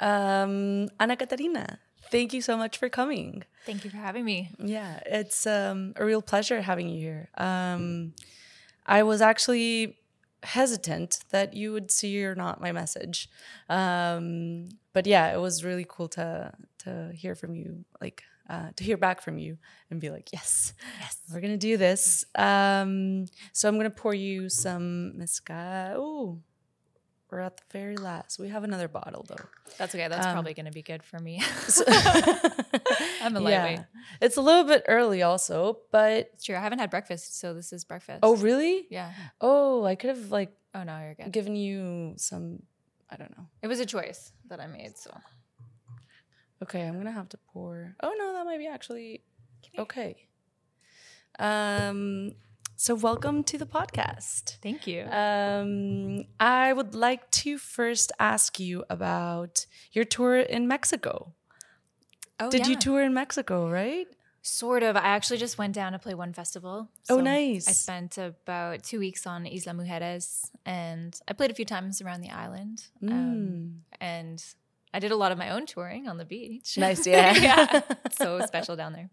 Um, Anna Katarina, thank you so much for coming. Thank you for having me. Yeah, it's um, a real pleasure having you here. Um, I was actually hesitant that you would see or not my message, um, but yeah, it was really cool to to hear from you, like uh, to hear back from you, and be like, yes, Yes. we're gonna do this. Um, so I'm gonna pour you some mezcal. Ooh, we're at the very last. We have another bottle though. That's okay. That's Um, probably going to be good for me. I'm a lightweight. Yeah. It's a little bit early also, but It's true. I haven't had breakfast, so this is breakfast. oh really? Yeah. Oh, I could have like Oh no, you're good. given you some I don't know. It was a choice that I made, so Okay, I'm gonna have to pour. Oh no, that might be actually okay. Um so welcome to the podcast. thank you. Um I would like to first ask you about your tour in Mexico. oh, Did you tour in Mexico, right? Sort of. I actually just went down to play one festival. Oh, nice. I spent about two weeks on Isla Mujeres, and I played a few times around the island. Um, Mm. and I did a lot of my own touring on the beach. Nice, yeah. yeah. So special down there.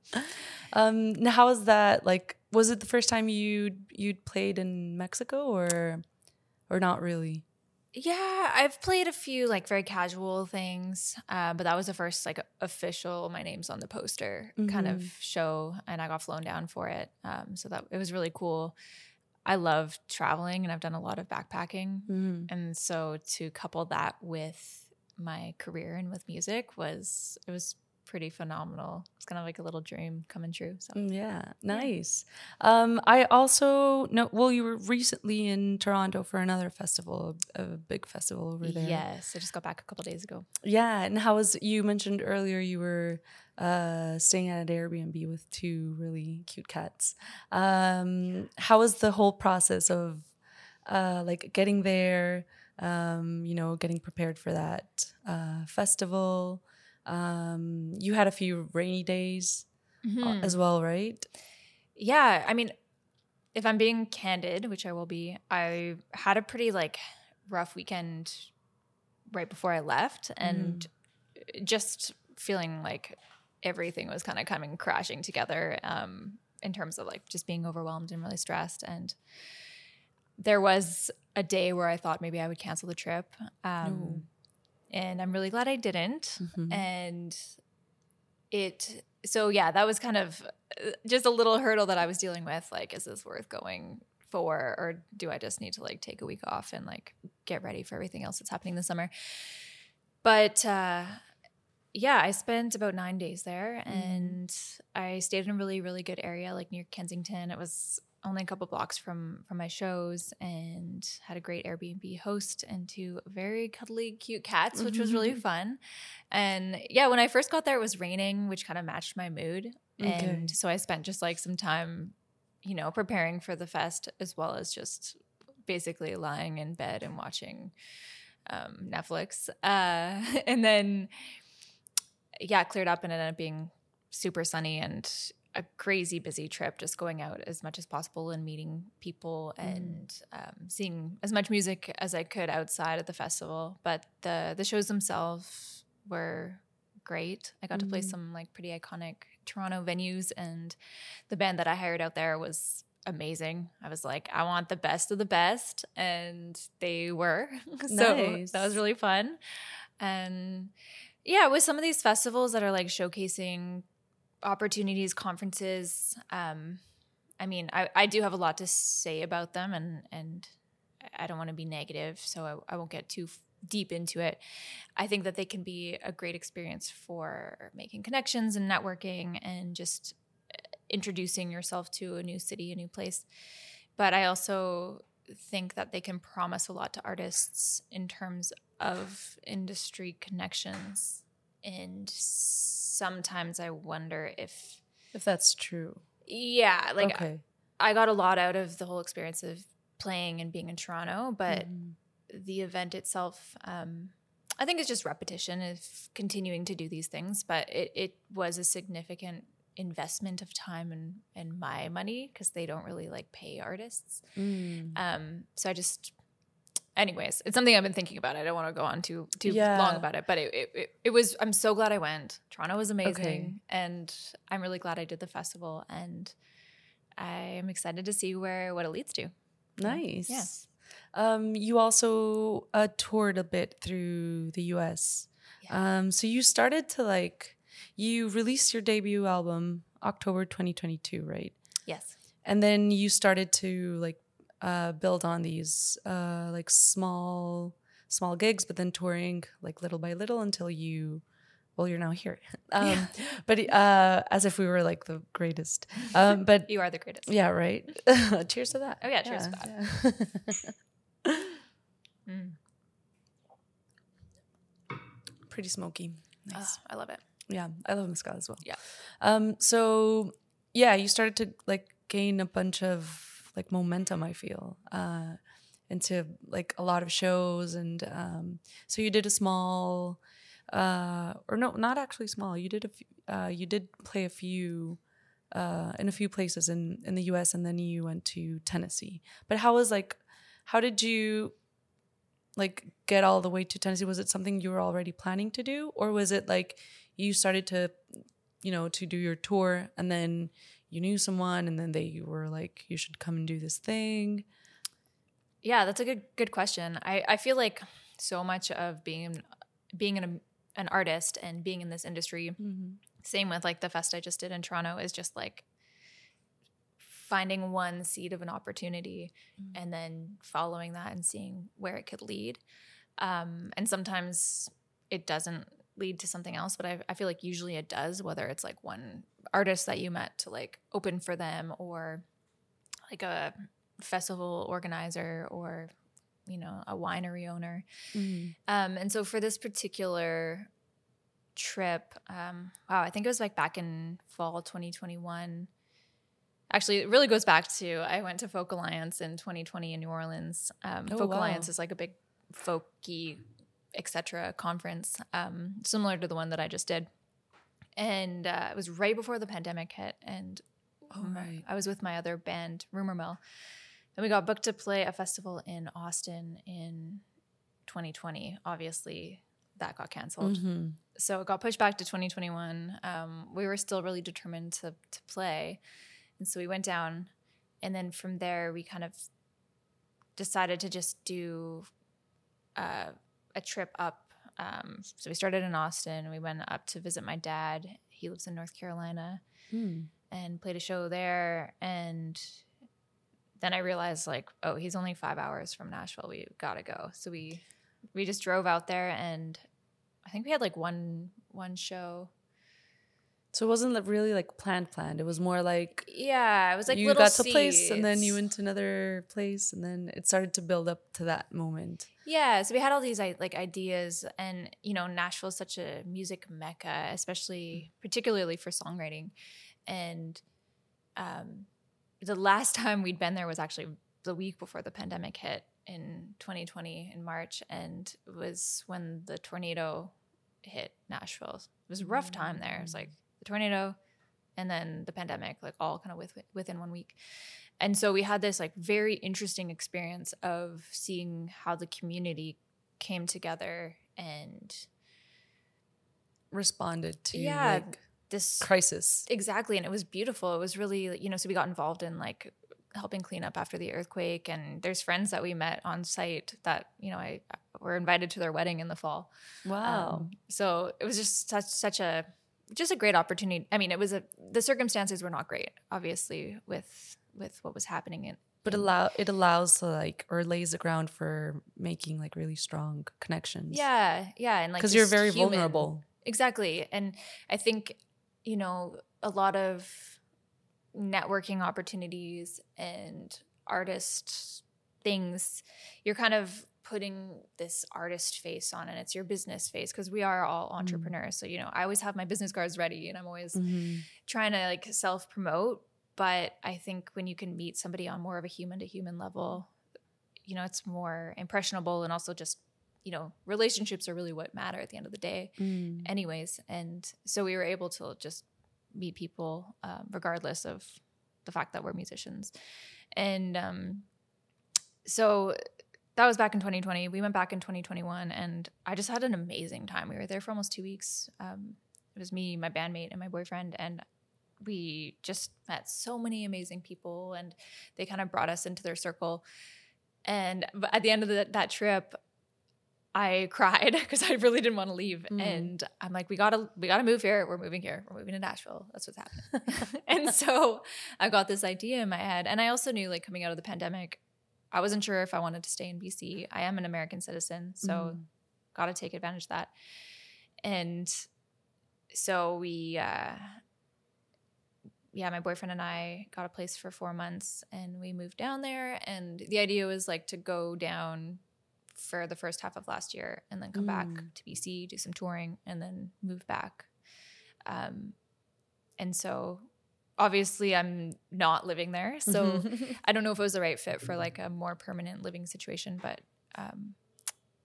Um, now how was that? Like, was it the first time you you'd played in Mexico, or or not really? Yeah, I've played a few like very casual things, uh, but that was the first like official "my name's on the poster" kind of show, and I got flown down for it. Um, so that it was really cool. I love traveling, and I've done a lot of backpacking, Mm-hmm. and so to couple that with my career and with music was it was pretty phenomenal. It's kind of like a little dream coming true. So Mm, Yeah, nice. Um, I also know. Well, you were recently in Toronto for another festival, a, a big festival over there. yes, I just got back a couple days ago. yeah. And how was? You mentioned earlier you were uh, staying at an Airbnb with two really cute cats. Um, how was the whole process of uh, like getting there? Um, you know, getting prepared for that uh, festival. Um, you had a few rainy days uh, as well, right? Yeah, I mean, if I'm being candid, which I will be, I had a pretty like rough weekend right before I left and just feeling like everything was kind of coming crashing together um in terms of like just being overwhelmed and really stressed and there was a day where I thought maybe I would cancel the trip. Um and I'm really glad I didn't Mhm. and it so yeah that was kind of uh, just a little hurdle that i was dealing with like is this worth going for or do i just need to like take a week off and like get ready for everything else that's happening this summer but uh yeah i spent about nine days there and i stayed in a really really good area like near kensington it was only a couple blocks from from my shows and had a great airbnb host and two very cuddly cute cats which was really fun. And yeah when i first got there it was raining which kind of matched my mood. Okay. and so i spent just like some time you know preparing for the fest as well as just basically lying in bed and watching um, netflix. Uh, and then yeah cleared up and it ended up being super sunny and a crazy busy trip just going out as much as possible and meeting people and um, seeing as much music as i could outside of the festival. But the the shows themselves were great. I got to play some like pretty iconic toronto venues and the band that i hired out there was amazing. I was like i want the best of the best and they were. So Nice. that was really fun. And yeah with some of these festivals that are like showcasing opportunities conferences um i mean I, I do have a lot to say about them and and i don't want to be negative so I, I won't get too f- deep into it. I think that they can be a great experience for making connections and networking and just uh, introducing yourself to a new city a new place. But i also think that they can promise a lot to artists in terms of industry connections and sometimes i wonder if If that's true. yeah like okay. i got a lot out of the whole experience of playing and being in toronto but Mhm. the event itself um i think it's just repetition of continuing to do these things but it, it was a significant investment of time and and my money because they don't really like pay artists Mm. um, so I just anyways, it's something I've been thinking about. I don't want to go on too too Yeah. long about it, but it, it it it was. I'm so glad I went. Toronto was amazing, Okay. and I'm really glad I did the festival. And I'm excited to see where what it leads to. Nice. Yeah. Um, you also uh, toured a bit through the US. Um, so you started to like, you released your debut album October 2022, right? Yes. And then you started to like uh, build on these uh, like small, small gigs, but then touring like little by little until you, well, you're now here. Um, But uh, as if we were like the greatest. Um, but You are the greatest. yeah, right. cheers to that. Oh, yeah, cheers to that. yeah. Mm. Pretty smoky. Oh, Nice. I love it. Yeah, I love mezcal as well. Yeah. Um. So yeah, you started to like gain a bunch of like momentum. I feel uh, into like a lot of shows, and um, so you did a small, uh, or no, not actually small. You did a, few, uh, you did play a few. Uh, in a few places in, in the U.S. and then you went to Tennessee. But how was like, how did you like get all the way to Tennessee? Was it something you were already planning to do, or was it like you started to, you know, to do your tour and then you knew someone and then they were like, you should come and do this thing? Yeah, that's a good good question. I, I feel like so much of being being an an artist and being in this industry, same with like the fest I just did in Toronto, is just like finding one seed of an opportunity and then following that and seeing where it could lead. Um, and sometimes it doesn't lead to something else, but I, I feel like usually it does, whether it's like one artist that you met to like open for them or like a festival organizer or you know a winery owner Mm. um, and so for this particular trip um, wow i think it was like back in fall 2021 actually it really goes back to i went to folk alliance in 2020 in new orleans um, Oh, folk wow. alliance is like a big folky etc conference um, similar to the one that i just did and uh, it was right before the pandemic hit and Oh, right. I was with my other band, Rumor Mill, and we got booked to play a festival in Austin in 2020. Obviously, that got canceled, Mhm. so it got pushed back to 2021. Um, we were still really determined to to play, and so we went down, and then from there we kind of decided to just do uh, a trip up. Um, so we started in Austin. We went up to visit my dad. He lives in North Carolina Mm. and played a show there and then I realized like, oh, he's only five hours from Nashville. We gotta go. So we we just drove out there and I think we had like one one show. So it wasn't really like planned, planned. It was more like Yeah, it was like you little got to a place and then you went to another place and then it started to build up to that moment. Yeah, so we had all these like ideas, and you know, Nashville is such a music mecca, especially particularly for songwriting. And um, the last time we'd been there was actually the week before the pandemic hit in 2020 in March, and it was when the tornado hit Nashville. It was a rough time there. It was like the tornado, and then the pandemic, like all kind of with, within one week. And so we had this like very interesting experience of seeing how the community came together and Responded to Yeah. like this crisis. exactly and it was beautiful it was really you know so we got involved in like helping clean up after the earthquake and there's friends that we met on site that you know i were invited to their wedding in the fall Wow. Um, so it was just such such a just a great opportunity. I mean, it was a the circumstances were not great, obviously, with with what was happening in but allow it allows to like or lays the ground for making like really strong connections. yeah, yeah, and like Because you're very human. vulnerable. Exactly. And I think, you know, a lot of networking opportunities and artist things, you're kind of putting this artist face on and it's your business face because we are all entrepreneurs. So, you know, I always have my business cards ready and I'm always Mhm. trying to like self promote. But I think when you can meet somebody on more of a human to human level, you know, it's more impressionable and also just, you know, relationships are really what matter at the end of the day Mm. anyways and so we were able to just meet people um, regardless of the fact that we're musicians and um, so that was back in 2020. We went back in 2021, and I just had an amazing time. We were there for almost two weeks. Um, it was me, my bandmate, and my boyfriend, and we just met so many amazing people, and they kind of brought us into their circle. And at the end of the, that trip, I cried because I really didn't want to leave. Mm. And I'm like, we gotta, we gotta move here. We're moving here. We're moving to Nashville. That's what's happening. and so I got this idea in my head. And I also knew like coming out of the pandemic, I wasn't sure if I wanted to stay in BC. I am an American citizen, so mm. gotta take advantage of that. And so we uh yeah, my boyfriend and I got a place for four months and we moved down there. And the idea was like to go down for the first half of last year and then come mm. back to BC, do some touring, and then move back. Um, and so obviously I'm not living there. So I don't know if it was the right fit for like a more permanent living situation, but um,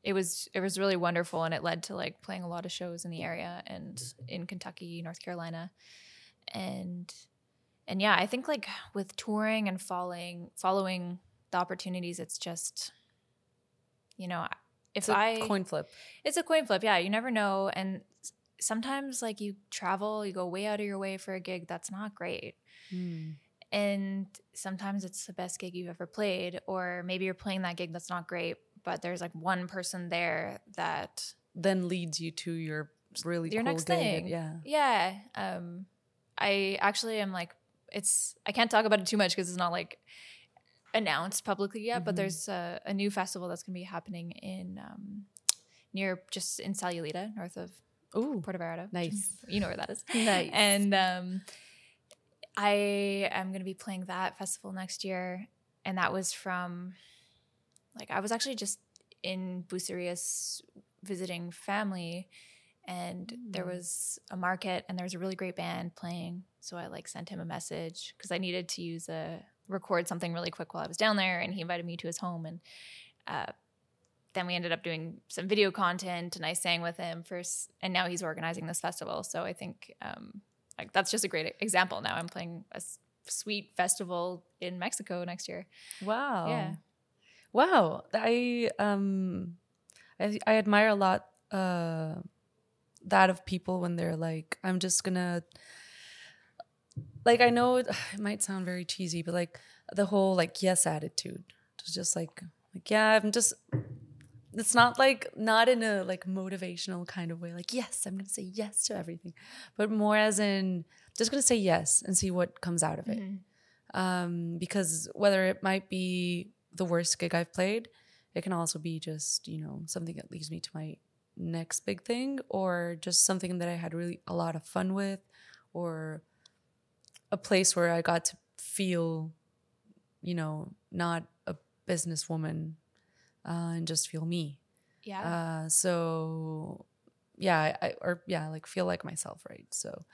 it was it was really wonderful and it led to like playing a lot of shows in the area and in Kentucky, North Carolina. And and yeah, I think like with touring and following following the opportunities, it's just you know, if I coin flip. It's a coin flip. Yeah, you never know and sometimes like you travel, you go way out of your way for a gig that's not great. Mm. And sometimes it's the best gig you've ever played or maybe you're playing that gig that's not great, but there's like one person there that then leads you to your really your cool next gig. thing. Yeah. Yeah. Um I actually am like it's I can't talk about it too much because it's not like announced publicly yet, mm-hmm. but there's a, a, new festival that's going to be happening in um, near just in Sayulita, north of Ooh, Puerto Vallarta. Nice. You know where that is. nice. And um, I am going to be playing that festival next year. And that was from, like, I was actually just in Bucerias visiting family and mm. there was a market and there was a really great band playing so i like sent him a message because i needed to use a record something really quick while I was down there, and he invited me to his home, and uh, then we ended up doing some video content, and I sang with him first, and now he's organizing this festival. So I think um, like that's just a great example. Now I'm playing a sweet festival in Mexico next year. Wow. Yeah. Wow. I um, I, I admire a lot uh that of people when they're like, I'm just gonna like I know it, it might sound very cheesy, but like the whole like yes attitude. Just like like yeah, I'm just it's not like not in a like motivational kind of way like yes i'm gonna say yes to everything but more as in just gonna say yes and see what comes out of it mm-hmm. um, because whether it might be the worst gig i've played it can also be just you know something that leads me to my next big thing or just something that i had really a lot of fun with or a place where I got to feel, you know, not a businesswoman uh, and just feel me. Yeah. Uh, so yeah, I, or yeah, like feel like myself, right? So,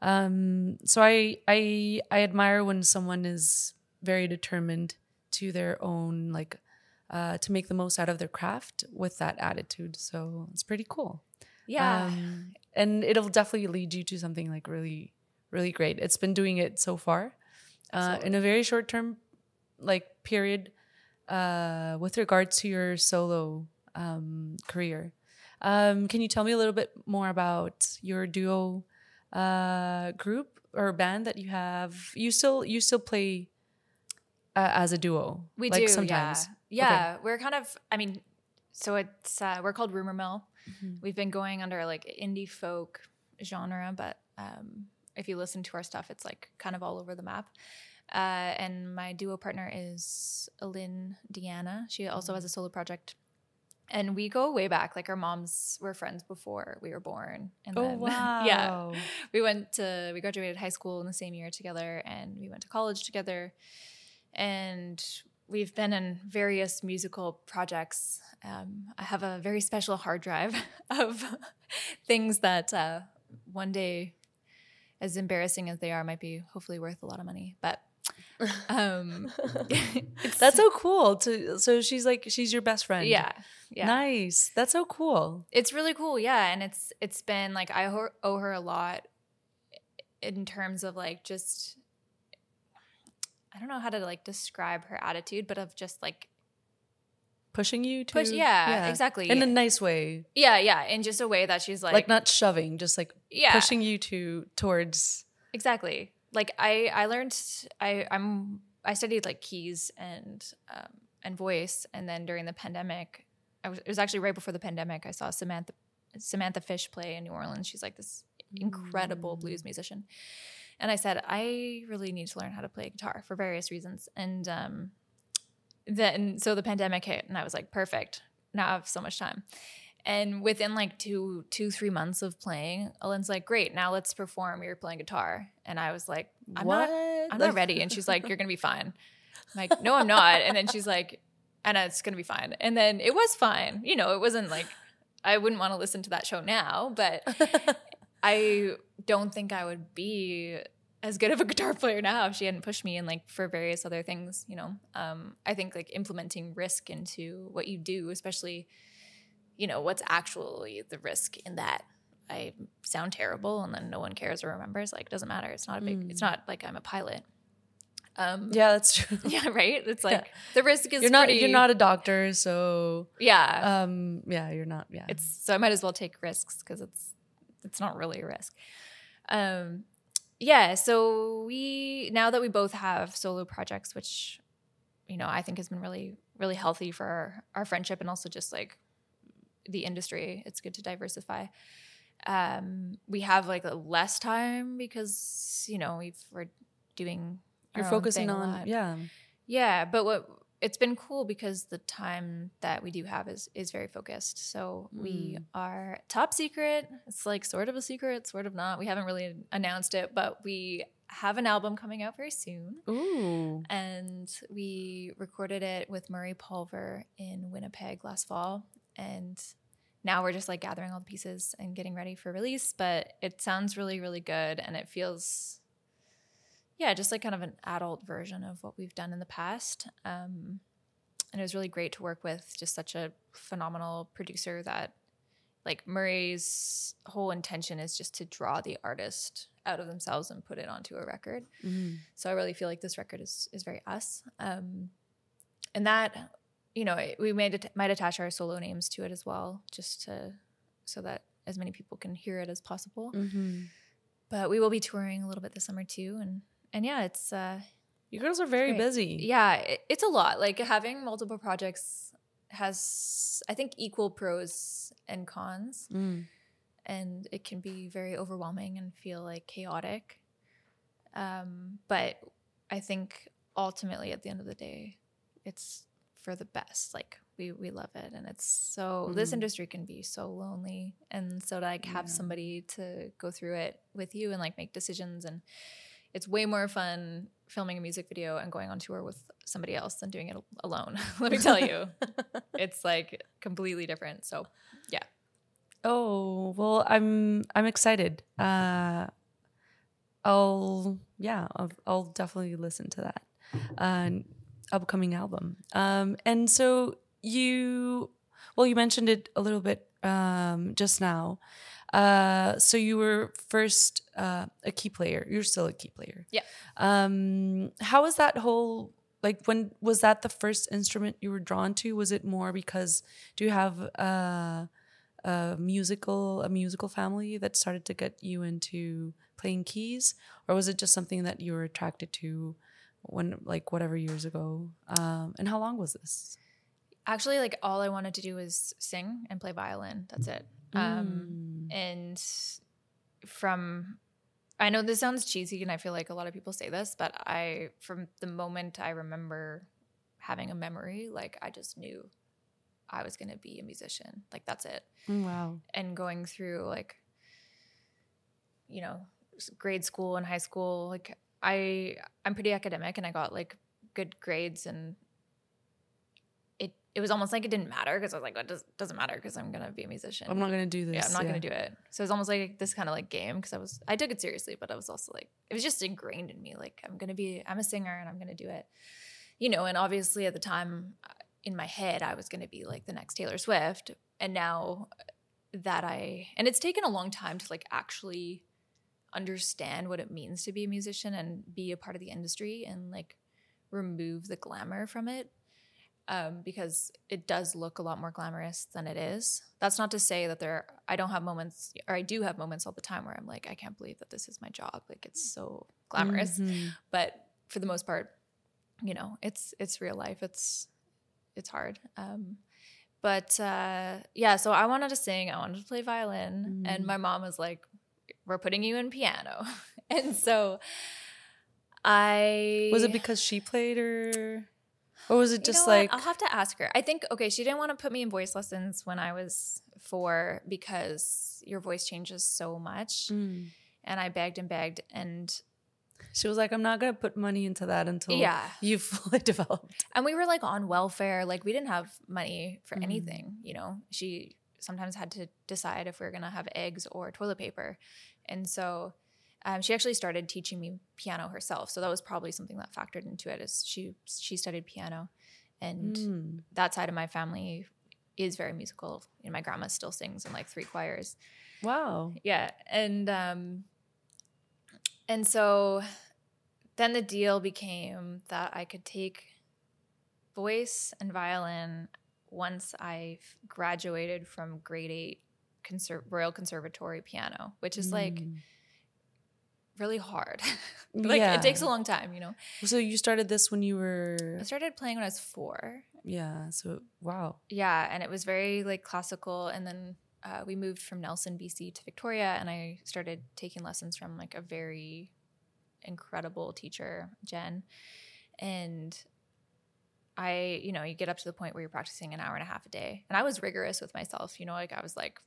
um, so I I I admire when someone is very determined to their own like uh, to make the most out of their craft with that attitude. So it's pretty cool. Yeah. Um, and it'll definitely lead you to something like really really great. It's been doing it so far uh, in a very short term like period uh, with regards to your solo um, career. Um, can you tell me a little bit more about your duo uh, group or band that you have? You still you still play uh, as a duo? We like do sometimes. Yeah, yeah. Okay. We're kind of. I mean, so it's uh, we're called Rumor Mill. Mm-hmm. We've been going under like indie folk genre, but um, if you listen to our stuff, it's like kind of all over the map. Uh, and my duo partner is Lynn Deanna. She also has a solo project. And we go way back. Like our moms were friends before we were born. And oh, then, wow. yeah. We went to, we graduated high school in the same year together and we went to college together. And we've been in various musical projects. Um, I have a very special hard drive of things that uh, one day as embarrassing as they are, might be hopefully worth a lot of money. But um that's so cool to so she's like she's your best friend yeah yeah nice that's so cool it's really cool yeah and it's it's been like i owe her a lot in terms of like just i don't know how to like describe her attitude but of just like pushing you to Push- yeah, exactly. in a nice way, Yeah, yeah, in just a way that she's like, like, not shoving, just like yeah, pushing you to towards. exactly. Like I, I learned, I, I'm, I studied like keys and, um, and voice, and then during the pandemic, I was, it was actually right before the pandemic. I saw Samantha, Samantha Fish play in New Orleans. She's like this incredible Mm. blues musician, and I said I really need to learn how to play guitar for various reasons, and um, then so the pandemic hit, and I was like, perfect. Now I have so much time. And within like two, two, three months of playing, Ellen's like, "Great, now let's perform. You're playing guitar." And I was like, "I'm not, I'm not ready." And she's like, "You're gonna be fine." I'm like, "No, I'm not." And then she's like, "And it's gonna be fine." And then it was fine. You know, it wasn't like I wouldn't want to listen to that show now, but I don't think I would be as good of a guitar player now if she hadn't pushed me and like for various other things, you know. Um, I think like implementing risk into what you do, especially, you know, what's actually the risk in that. I sound terrible and then no one cares or remembers. Like, it doesn't matter. It's not a big, it's not like I'm a pilot. Um, Yeah, that's true. yeah, right. It's like the risk is You're not. pretty- You're not a doctor, so yeah. um, yeah, you're not. Yeah, it's so I might as well take risks because it's it's not really a risk. Um, yeah. So we now that we both have solo projects, which you know I think has been really really healthy for our, our friendship and also just like the industry. It's good to diversify. Um, we have like less time because you know we've we're doing you're our own focusing on. Yeah, Yeah, but what it's been cool because the time that we do have is is very focused. So we Mm. are top secret. It's like sort of a secret, sort of not. We haven't really announced it, but we have an album coming out very soon. ooh, And we recorded it with Murray Pulver in Winnipeg last fall. And now we're just like gathering all the pieces and getting ready for release. But it sounds really, really good. And it feels, yeah, just like kind of an adult version of what we've done in the past. Um, and it was really great to work with just such a phenomenal producer that like Murray's whole intention is just to draw the artist out of themselves and put it onto a record. Mhm. So I really feel like this record is is very us. Um, and that, you know, we made it, might attach our solo names to it as well, just to so that as many people can hear it as possible. Mhm. But we will be touring a little bit this summer too, and and yeah, it's uh, You girls are very great. busy. yeah, it, it's a lot. Like having multiple projects has, I think, equal pros and cons Mm. and it can be very overwhelming and feel like chaotic. Um, but I think ultimately, at the end of the day, it's for the best. Like we we love it, and it's so this Mhm. industry can be so lonely, and so to like have Yeah. somebody to go through it with you and like make decisions, and it's way more fun filming a music video and going on tour with somebody else than doing it alone. Let me tell you, it's like completely different. So yeah. Oh well, I'm I'm excited. Uh, I'll yeah, I'll, I'll definitely listen to that uh, upcoming album. Um, and so you, well, you mentioned it a little bit um, just now. Uh, so you were first uh, a key player. You're still a key player. Yeah. Um, how was that whole? Like, when was that the first instrument you were drawn to? Was it more because do you have uh, a musical a musical family that started to get you into playing keys or was it just something that you were attracted to when like whatever years ago. Um and how long was this? Actually like all i wanted to do was sing and play violin. That's it. Um Mm. and from i know this sounds cheesy and i feel like a lot of people say this but i from the moment i remember having a memory like i just knew i was going to be a musician. Like that's it. Mm, wow. And going through like you know grade school and high school like i i'm pretty academic and i got like good grades and it it was almost like it didn't matter because i was like it does, doesn't matter because i'm gonna be a musician. I'm not gonna do this yeah i'm not gonna do it. So it was almost like this kind of like game because i was i took it seriously but i was also like it was just ingrained in me like i'm gonna be i'm a singer and i'm gonna do it. You know and obviously at the time uh, in my head i was gonna be like the next taylor swift and now that i and it's taken a long time to like actually understand what it means to be a musician and be a part of the industry and like remove the glamour from it um, because it does look a lot more glamorous than it is. That's not to say that there I don't have moments or I do have moments all the time where I'm like I can't believe that this is my job. Like it's so glamorous. Mhm. But for the most part, you know, it's it's real life. It's it's hard. Um, but uh, yeah, so I wanted to sing. I wanted to play violin, and Mm. my mom was like, "We're putting you in piano," and so I Was it because she played or or was it You just know what? like I'll have to ask her. I think okay, she didn't want to put me in voice lessons when I was four because your voice changes so much, Mm. and I begged and begged, and she was like, I'm not gonna put money into that until yeah, you've fully developed. and we were like on welfare, like we didn't have money for Mhm. anything. You know, she sometimes had to decide if we were gonna have eggs or toilet paper, and so. Um, she actually started teaching me piano herself, so that was probably something that factored into it. Is she she studied piano, and Mm. that side of my family is very musical. Know, my grandma still sings in like three choirs. Wow. Yeah, and um, and so then the deal became that I could take voice and violin once I graduated from grade eight Conser- Royal Conservatory piano, which is like Mm. really hard. like Yeah. it takes a long time, you know. So you started this when you were I started playing when I was four. yeah. So wow. Yeah, and it was very like classical. And then uh, we moved from Nelson, BC to Victoria, and I started taking lessons from like a very incredible teacher, Jen. And I, you know, you get up to the point where you're practicing an hour and a half a day. And I was rigorous with myself, you know, like I was like,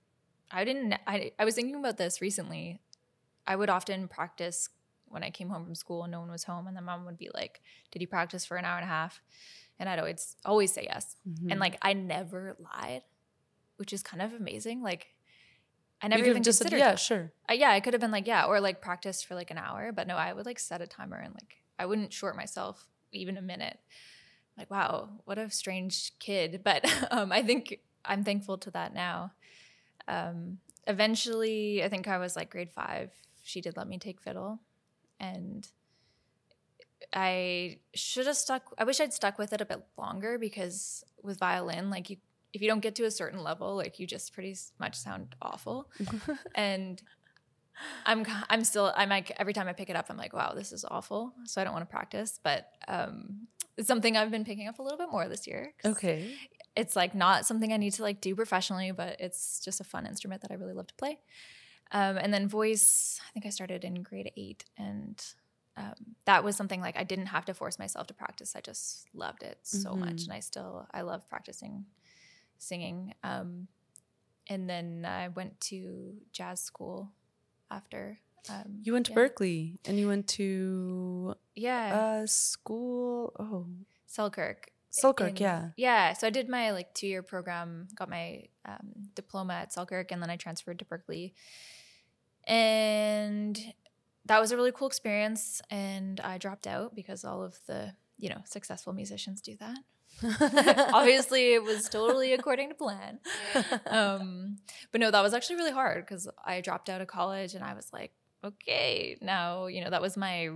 I didn't, I, I was thinking about this recently. I would often practice when I came home from school and no one was home. And the mom would be like, Did you practice for an hour and a half? And I'd always, always say yes Mhm. and like I never lied, which is kind of amazing. Like I never even just said, considered. yeah, that. sure. Yeah, I could have been like yeah, or like practice for like an hour, but no, I would like set a timer and like I wouldn't short myself even a minute. Like wow, what a strange kid, but um, I think I'm thankful to that now. Um, eventually, I think I was like grade five. She did let me take fiddle, and I should have stuck. I wish I'd stuck with it a bit longer because with violin, like you, if you don't get to a certain level, like you just pretty much sound awful. and I'm, I'm still, I'm like every time I pick it up, I'm like, wow, this is awful. So I don't want to practice, but um, it's something I've been picking up a little bit more this year. okay. It's like not something I need to like do professionally, but it's just a fun instrument that I really love to play. Um, and then voice, I think I started in grade eight, and um, that was something like I didn't have to force myself to practice. I just loved it so much, Mhm. and I still I love practicing singing. Um, and then I went to jazz school after. Um, You went to yeah. Berklee and you went to yeah, uh school. Oh, Selkirk. Selkirk. yeah. Yeah. So I did my like two year program, got my um, diploma at Selkirk, and then I transferred to Berklee. And that was a really cool experience. And I dropped out because all of the, you know, successful musicians do that. Obviously, it was totally according to plan. Um, but no, that was actually really hard because I dropped out of college and I was like, okay, now, you know, that was my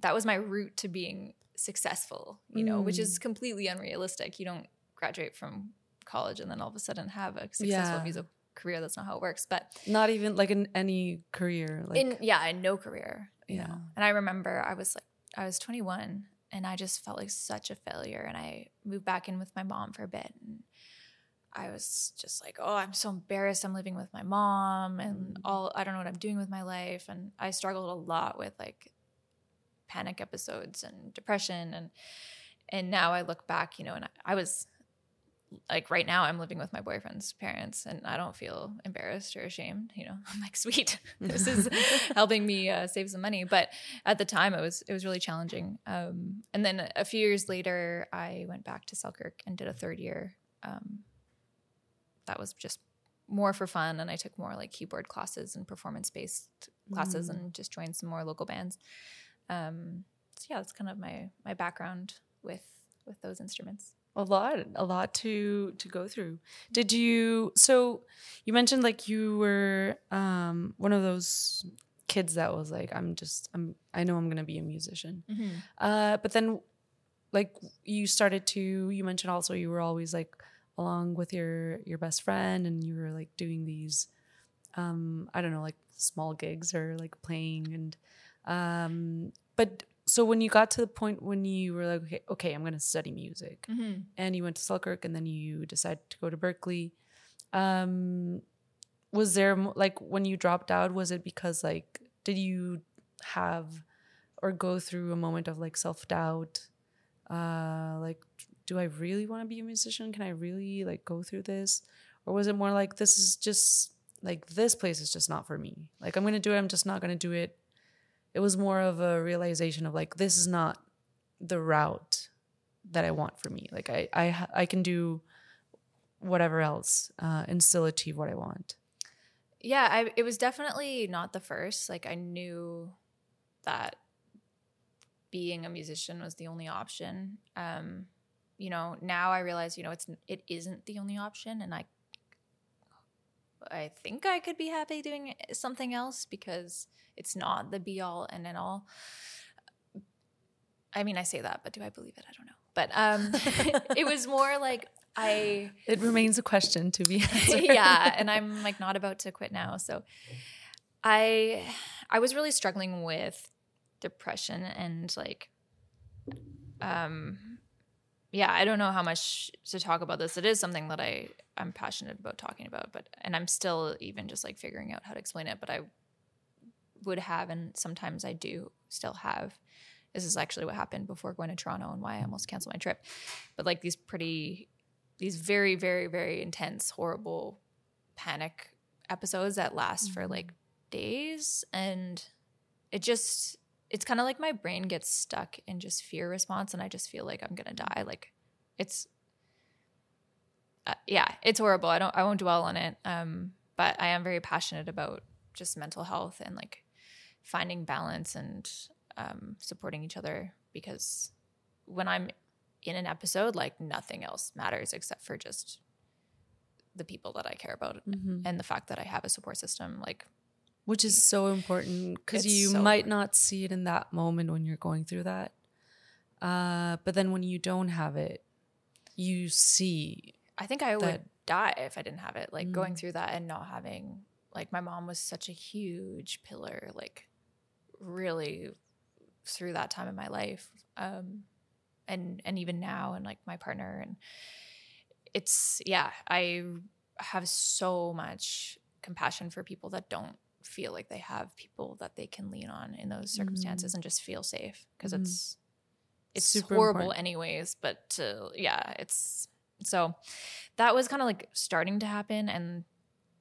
that was my route to being successful, you know, which is completely unrealistic. You don't graduate from college and then all of a sudden have a successful Yeah. music career. That's not how it works. But Not even like in any career. Like in yeah, in no career, you Yeah. know. And I remember I was like I was 21 and I just felt like such a failure and I moved back in with my mom for a bit and I was just like, "Oh, I'm so embarrassed I'm living with my mom and Mm. all I don't know what I'm doing with my life." And I struggled a lot with like panic episodes and depression and and now I look back, you know, and I, I was like right now I'm living with my boyfriend's parents and I don't feel embarrassed or ashamed, you know. I'm like, "Sweet. this is helping me uh, save some money." But at the time it was it was really challenging. Um, and then a few years later I went back to Selkirk and did a third year um, that was just more for fun and I took more like keyboard classes and performance based classes Mm. and just joined some more local bands. Um, so yeah, that's kind of my my background with with those instruments. a lot a lot to to go through. Did you so you mentioned like you were um one of those kids that was like i'm just i'm i know i'm gonna be a musician. Uh but then like you started to you mentioned also you were always like along with your your best friend and you were like doing these um i don't know like small gigs or like playing and um but so when you got to the point when you were like okay, okay i'm going to study music Mm-hmm. and you went to Selkirk and then you decided to go to Berklee. Um, was there like when you dropped out? Was it because like did you have or go through a moment of like self doubt? Uh, like, do I really want to be a musician? Can I really like go through this? Or was it more like this is just like this place is just not for me? Like I'm gonna do it. I'm just not gonna do it. It was more of a realization of like this is not the route that I want for me. Like I I I can do whatever else uh, and still achieve what I want. Yeah, I, it was definitely not the first. Like I knew that being a musician was the only option. Um, you know, now I realize, you know, it's it isn't the only option, and I I think I could be happy doing something else because it's not the be all and end all. I mean, I say that, but do I believe it? I don't know. But um, it was more like I It remains a question to be answered. yeah and i'm like not about to quit now so i i was really struggling with depression and like um yeah i don't know how much to talk about this. It is something that i i'm passionate about talking about but and i'm still even just like figuring out how to explain it but i would have and sometimes i do still have. This is actually what happened before going to toronto and why i almost canceled my trip. But like these pretty these very very very intense horrible panic episodes that last for mm-hmm. like days and it just it's kind of like my brain gets stuck in just fear response and i just feel like i'm gonna die. Like it's uh, yeah it's horrible. I don't i won't dwell on it um but i am very passionate about just mental health and like finding balance and um, supporting each other because when i'm in an episode like nothing else matters except for just the people that i care about Mhm. and the fact that i have a support system. Like Which is so important because you so might not see it in that moment when you're going through that. Uh, but then when you don't have it, you see. I think I would die if I didn't have it. Like going Mm. through that and not having like my mom was such a huge pillar, like really through that time in my life. Um and and even now and like my partner and it's yeah, I have so much compassion for people that don't feel like they have people that they can lean on in those circumstances and just feel safe because Mhm. it's it's Super horrible important. anyways but uh, yeah it's so that was kind of like starting to happen and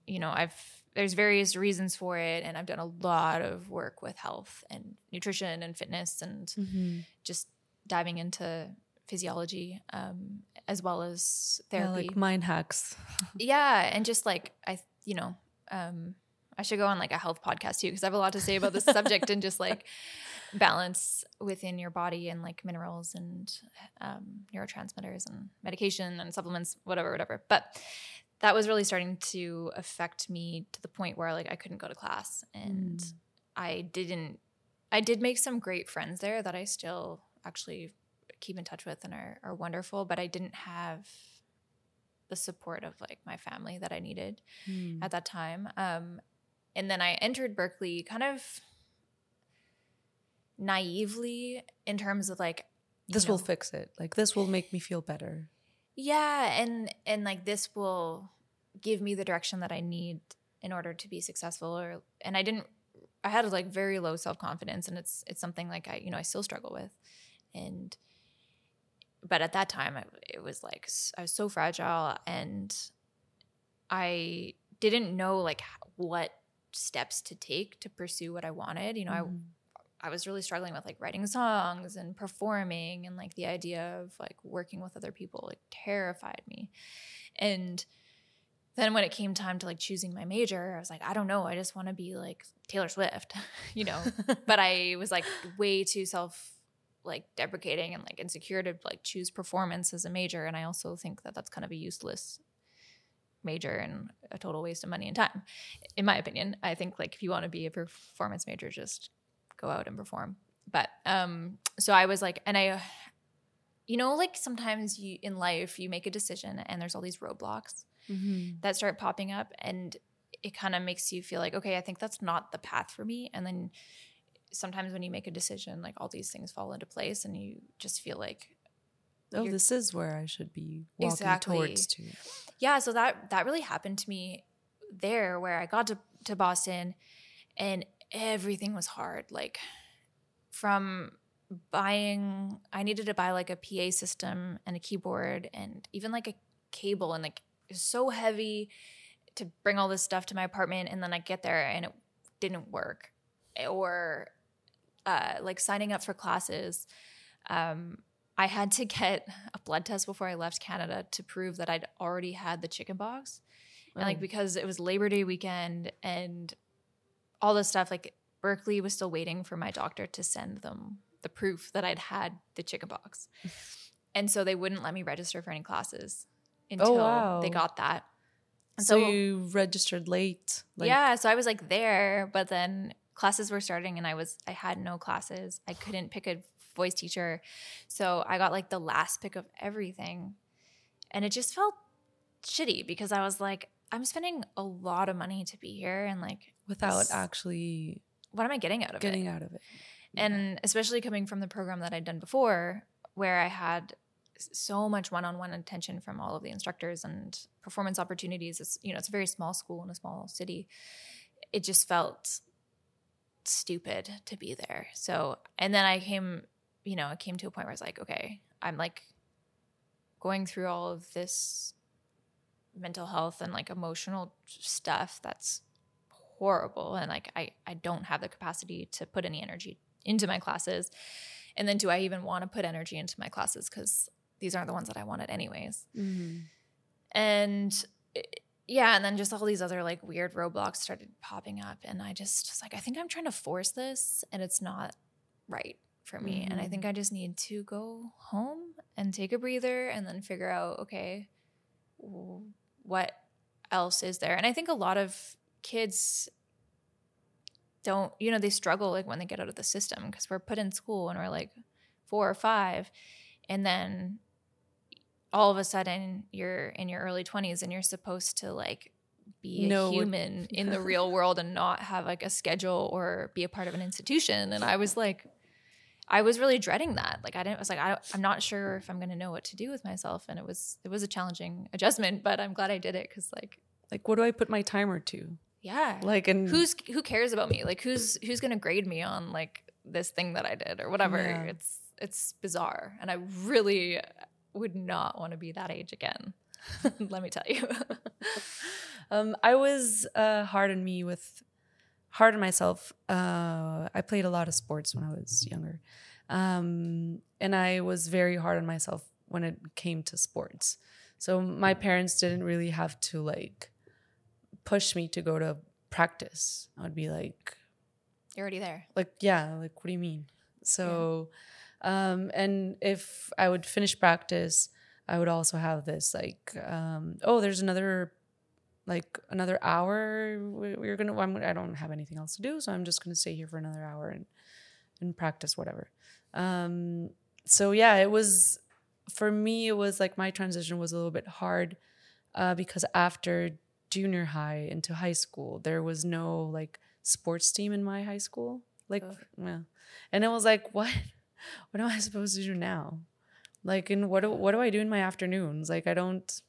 you know i've there's various reasons for it and i've done a lot of work with health and nutrition and fitness and just diving into physiology um, as well as Yeah, therapy like mind hacks. yeah and just like i you know um i should go on like a health podcast too because i have a lot to say about this subject and just like balance within your body and like minerals and um, neurotransmitters and medication and supplements whatever whatever but that was really starting to affect me to the point where like i couldn't go to class and Mm. i didn't i did make some great friends there that i still actually keep in touch with and are, are wonderful but i didn't have the support of like my family that i needed Mm. at that time. Um, and then I entered Berklee kind of naively in terms of like This will fix it. Like this will make me feel better. yeah, and and like this will give me the direction that I need in order to be successful. Or and I didn't. I had like very low self confidence, and it's it's something like I you know I still struggle with, and but at that time it, it was like I was so fragile and I didn't know like what steps to take to pursue what I wanted. You know, Mhm. I I was really struggling with like writing songs and performing and like the idea of like working with other people like terrified me. And then when it came time to like choosing my major, I was like, I don't know, I just want to be like Taylor Swift, you know. but I was like way too self like deprecating and like insecure to like choose performance as a major and I also think that that's kind of a useless major and a total waste of money and time. In my opinion i think like if you want to be a performance major just go out and perform. But um so i was like and i you know, like sometimes you in life you make a decision and there's all these roadblocks Mm-hmm. that start popping up and it kind of makes you feel like okay i think that's not the path for me. And then sometimes when you make a decision like all these things fall into place and you just feel like Oh, You're- this is where I should be walking Exactly. towards to. yeah so that that really happened to me there where i got to, to boston and everything was hard like from buying i needed to buy like a pa system and a keyboard and even like a cable and like it was so heavy to bring all this stuff to my apartment and then i get there and it didn't work or uh, like signing up for classes um, i had to get a blood test before i left canada to prove that i'd already had the chicken pox and like Oh. because it was labor day weekend and all this stuff like Berklee was still waiting for my doctor to send them the proof that i'd had the chicken pox and so they wouldn't let me register for any classes oh, until wow. they got that and so, you registered late. Like, yeah so i was like there but then classes were starting and i was i had no classes i couldn't pick a voice teacher. So i got like the last pick of everything. And it just felt shitty because i was like i'm spending a lot of money to be here and like without This- actually what am i getting out of getting it out of it. and especially coming from the program that i'd done before where i had so much one-on-one attention from all of the instructors and performance opportunities. It's you know it's a very small school in a small city. It just felt stupid to be there. So and then i came you know it came to a point where i was like okay i'm like going through all of this mental health and like emotional stuff that's horrible and like I I don't have the capacity to put any energy into my classes. And then do I even want to put energy into my classes cuz these aren't the ones that I wanted anyways. Mhm. And eh, yeah, and then just all these other like weird roadblocks started popping up and I just was like I think I'm trying to force this and it's not right for me and I Mhm. think I just need to go home and take a breather and then figure out okay what else is there and I think a lot of kids don't you know they struggle like when they get out of the system because we're put in school and we're like four or five and then all of a sudden you're in your early 20s and you're supposed to like be a what- human in the real world and not have like a schedule or be a part of an institution and i was like i was really dreading that. Like i didn't I was like I, i'm not sure if i'm going to know what to do with myself. And it was it was a challenging adjustment but i'm glad i did it because like Like, what do I put my timer to? yeah. Like, and who's who cares about me? Like who's who's gonna grade me on like this thing that i did or whatever? Yeah. it's it's bizarre. And i really would not want to be that age again. Let me tell you. Um, I was uh, hard on me with hard on myself. Uh, I played a lot of sports when I was younger, um, and I was very hard on myself when it came to sports. So my parents didn't really have to like push me to go to practice. I would be like, you're already there like yeah like what do you mean so um and if i would finish practice i would also have this like um oh there's another like another hour we- we're gonna I'm, i don't have anything else to do so i'm just gonna stay here for another hour and and practice whatever. Um so yeah it was for me it was like my transition was a little bit hard uh, because after junior high into high school there was no like sports team in my high school. Like Ugh. yeah and it was like what? What am i supposed to do now? Like and what do, what do i do in my afternoons? Like i don't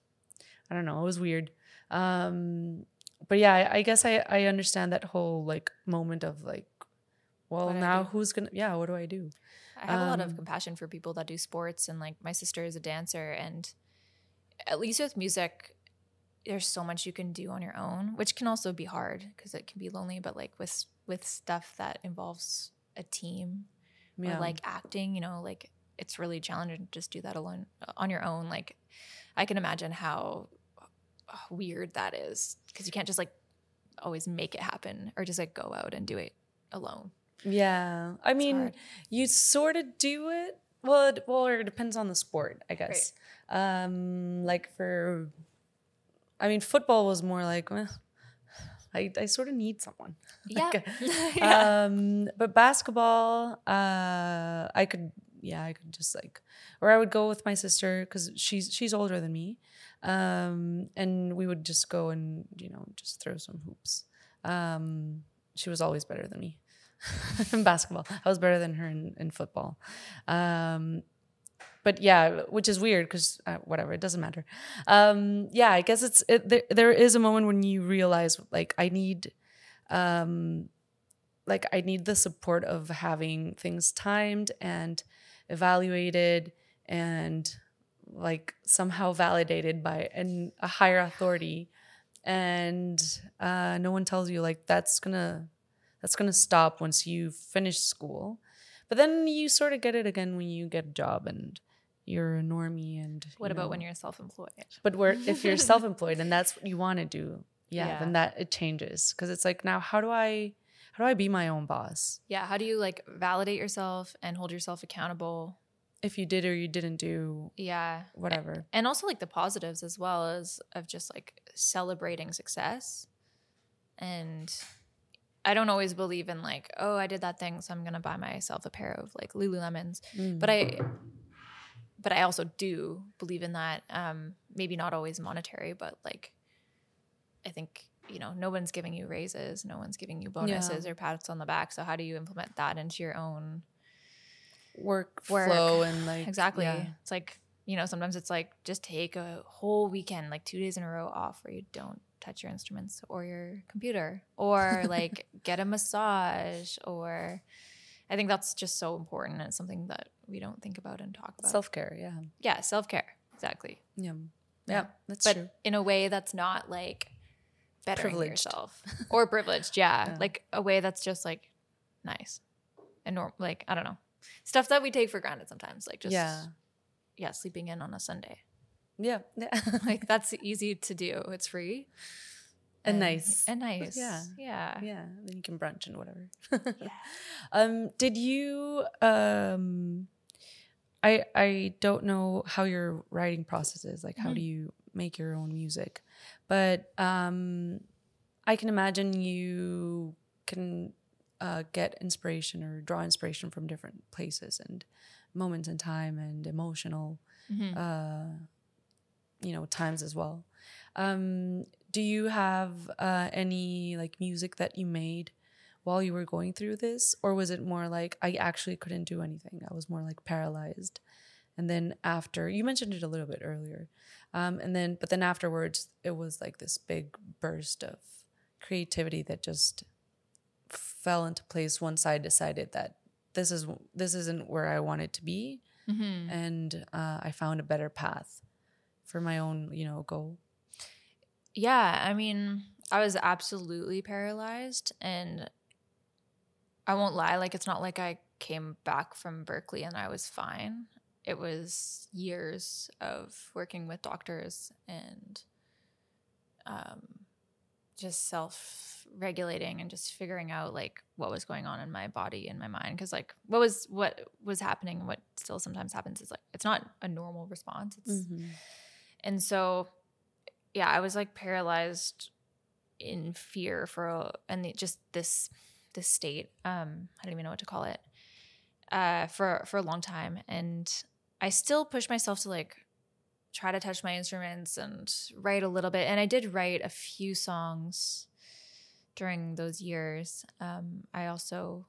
i don't know it was weird um but yeah i, I guess i i understand that whole like moment of like well What now who's gonna yeah what do i do I have a lot of Um, compassion for people that do sports, and like my sister is a dancer, and at least with music, there's so much you can do on your own, which can also be hard because it can be lonely. But like with with stuff that involves a team yeah or like acting, you know, like it's really challenging to just do that alone on your own. Like I can imagine how uh, weird that is because you can't just like always make it happen or just like go out and do it alone. yeah. I It's mean hard. you sort of do it. Well it, well it depends on the sport i guess. Um like for i mean football was more like eh, I, I sort of need someone. Yeah, Like, yeah. um but basketball uh i could yeah, I could just like, or I would go with my sister because she's she's older than me, um, and we would just go and you know just throw some hoops. Um, she was always better than me in basketball. I was better than her in, in football. Um, but yeah, which is weird because uh, whatever, it doesn't matter. Um, yeah, I guess it's it, there, there is a moment when you realize like I need, um, like I need the support of having things timed and evaluated and like somehow validated by an, a higher authority and uh, no one tells you like that's gonna that's gonna stop once you finish school but then you sort of get it again when you get a job and you're a normie and What about know. when you're self-employed? but where if you're self-employed and that's what you want to do yeah, Yeah. then that it changes because it's like now how do i how do i be my own boss Yeah. How do you like validate yourself and hold yourself accountable? If you did or you didn't do Yeah. whatever And also like the positives as well as of just like celebrating success. And I don't always believe in like, oh, I did that thing, so I'm gonna buy myself a pair of like Lululemons. Mm. But I but I also do believe in that. Um, maybe not always monetary, but like I think, you know, no one's giving you raises, no one's giving you bonuses or pats on the back. So how do you implement that into your own work, Work. flow and like exactly yeah. it's like you know sometimes it's like just take a whole weekend like two days in a row off where you don't touch your instruments or your computer or like get a massage or i think that's just so important and it's something that we don't think about and talk about self-care yeah yeah self-care exactly yeah yeah that's but true in a way that's not like bettering Privileged. yourself or privileged yeah. Yeah. like a way that's just like nice and norm like i don't know stuff that we take for granted sometimes like just yeah yeah, sleeping in on a Sunday. yeah yeah Like that's easy to do. It's free And nice. And nice. Yeah. Yeah. yeah then you can brunch and whatever Yeah. um did you um i i don't know how your writing process is like how Mhm. do you make your own music but um i can imagine you can uh, get inspiration or draw inspiration from different places and moments in time and emotional Mhm. uh, you know times as well. Um, do you have uh, any like music that you made while you were going through this? Or was it more like i actually couldn't do anything. I was more like paralyzed. And then after you mentioned it a little bit earlier um, and then but then afterwards it was like this big burst of creativity that just fell into place once i decided that this is this isn't where i wanted to be Mhm. and uh, I found a better path for my own, you know, goal. Yeah. I mean, I was absolutely paralyzed and I won't lie, like it's not like I came back from Berklee and I was fine. It was years of working with doctors and um, just self regulating and just figuring out like what was going on in my body and my mind. Because like what was what was happening and what still sometimes happens is like it's not a normal response. It's and so yeah i was like paralyzed in fear for a, and the, just this this state um i don't even know what to call it uh for for a long time. And i still push myself to like try to touch my instruments and write a little bit and i did write a few songs during those years um i also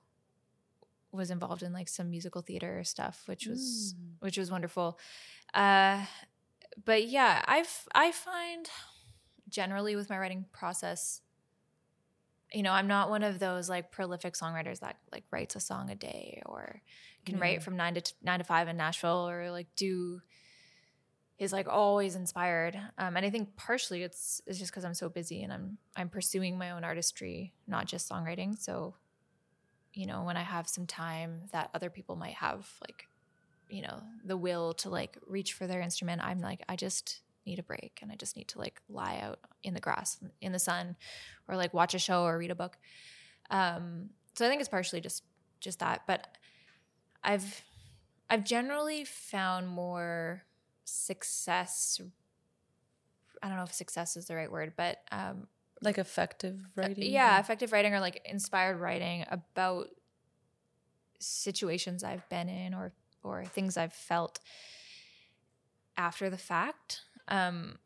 was involved in like some musical theater stuff which was Mm. which was wonderful uh but yeah i've i find generally with my writing process you know i'm not one of those like prolific songwriters that like writes a song a day or can Yeah. write from nine to t- nine to five in nashville or like do is like always inspired um, and i think partially it's it's just because i'm so busy and i'm i'm pursuing my own artistry not just songwriting. So you know when i have some time that other people might have like you know the will to like reach for their instrument i'm like i just need a break and i just need to like lie out in the grass in the sun or like watch a show or read a book. Um so i think it's partially just just that but i've i've generally found more success i don't know if success is the right word but um Like effective writing. yeah, effective writing or like inspired writing about situations I've been in or or things I've felt after the fact. Um,